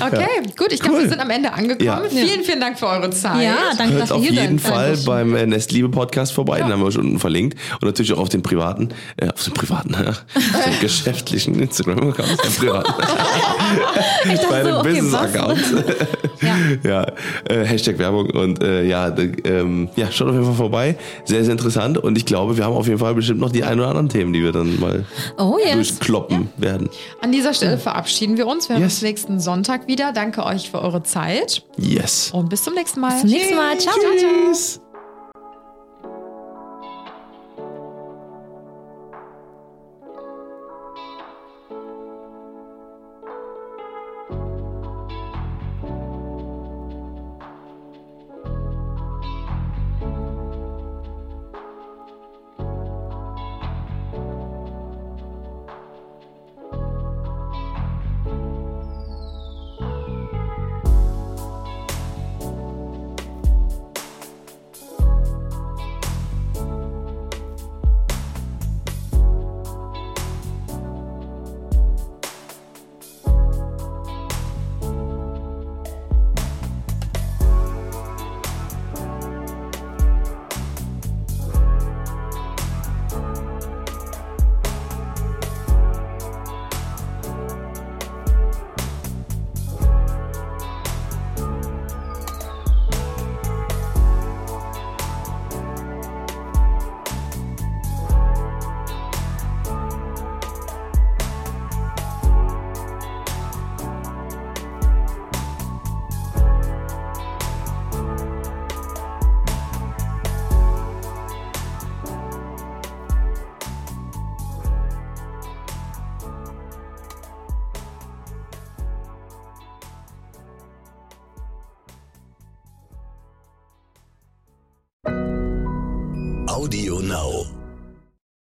Okay, gut, ich glaube, Cool. wir sind am Ende angekommen. Ja. Vielen, vielen Dank für eure Zeit. Ja, danke, Hört dass ihr auf jeden seid. Fall Dankeschön. beim äh, Nestliebe Podcast vorbei, den haben wir schon unten verlinkt. Und natürlich auch auf den privaten, äh, auf den privaten, ja, auf den geschäftlichen Instagram-Account, den privaten. Bei so, okay, Business-Accounts. Ja. ja, äh, Hashtag Werbung und äh, ja, ähm, ja, schaut auf jeden Fall vorbei. Sehr, sehr interessant und ich glaube, wir haben auf jeden Fall bestimmt noch die ein oder anderen Themen, die wir dann mal Oh yes. durchkloppen werden. An dieser Stelle verabschieden wir uns. Wir hören Yes. uns nächsten Sonntag wieder. Danke euch für eure Zeit Yes. und bis zum nächsten Mal. Bis zum nächsten Mal. Ciao. Tschüss. Audio Now.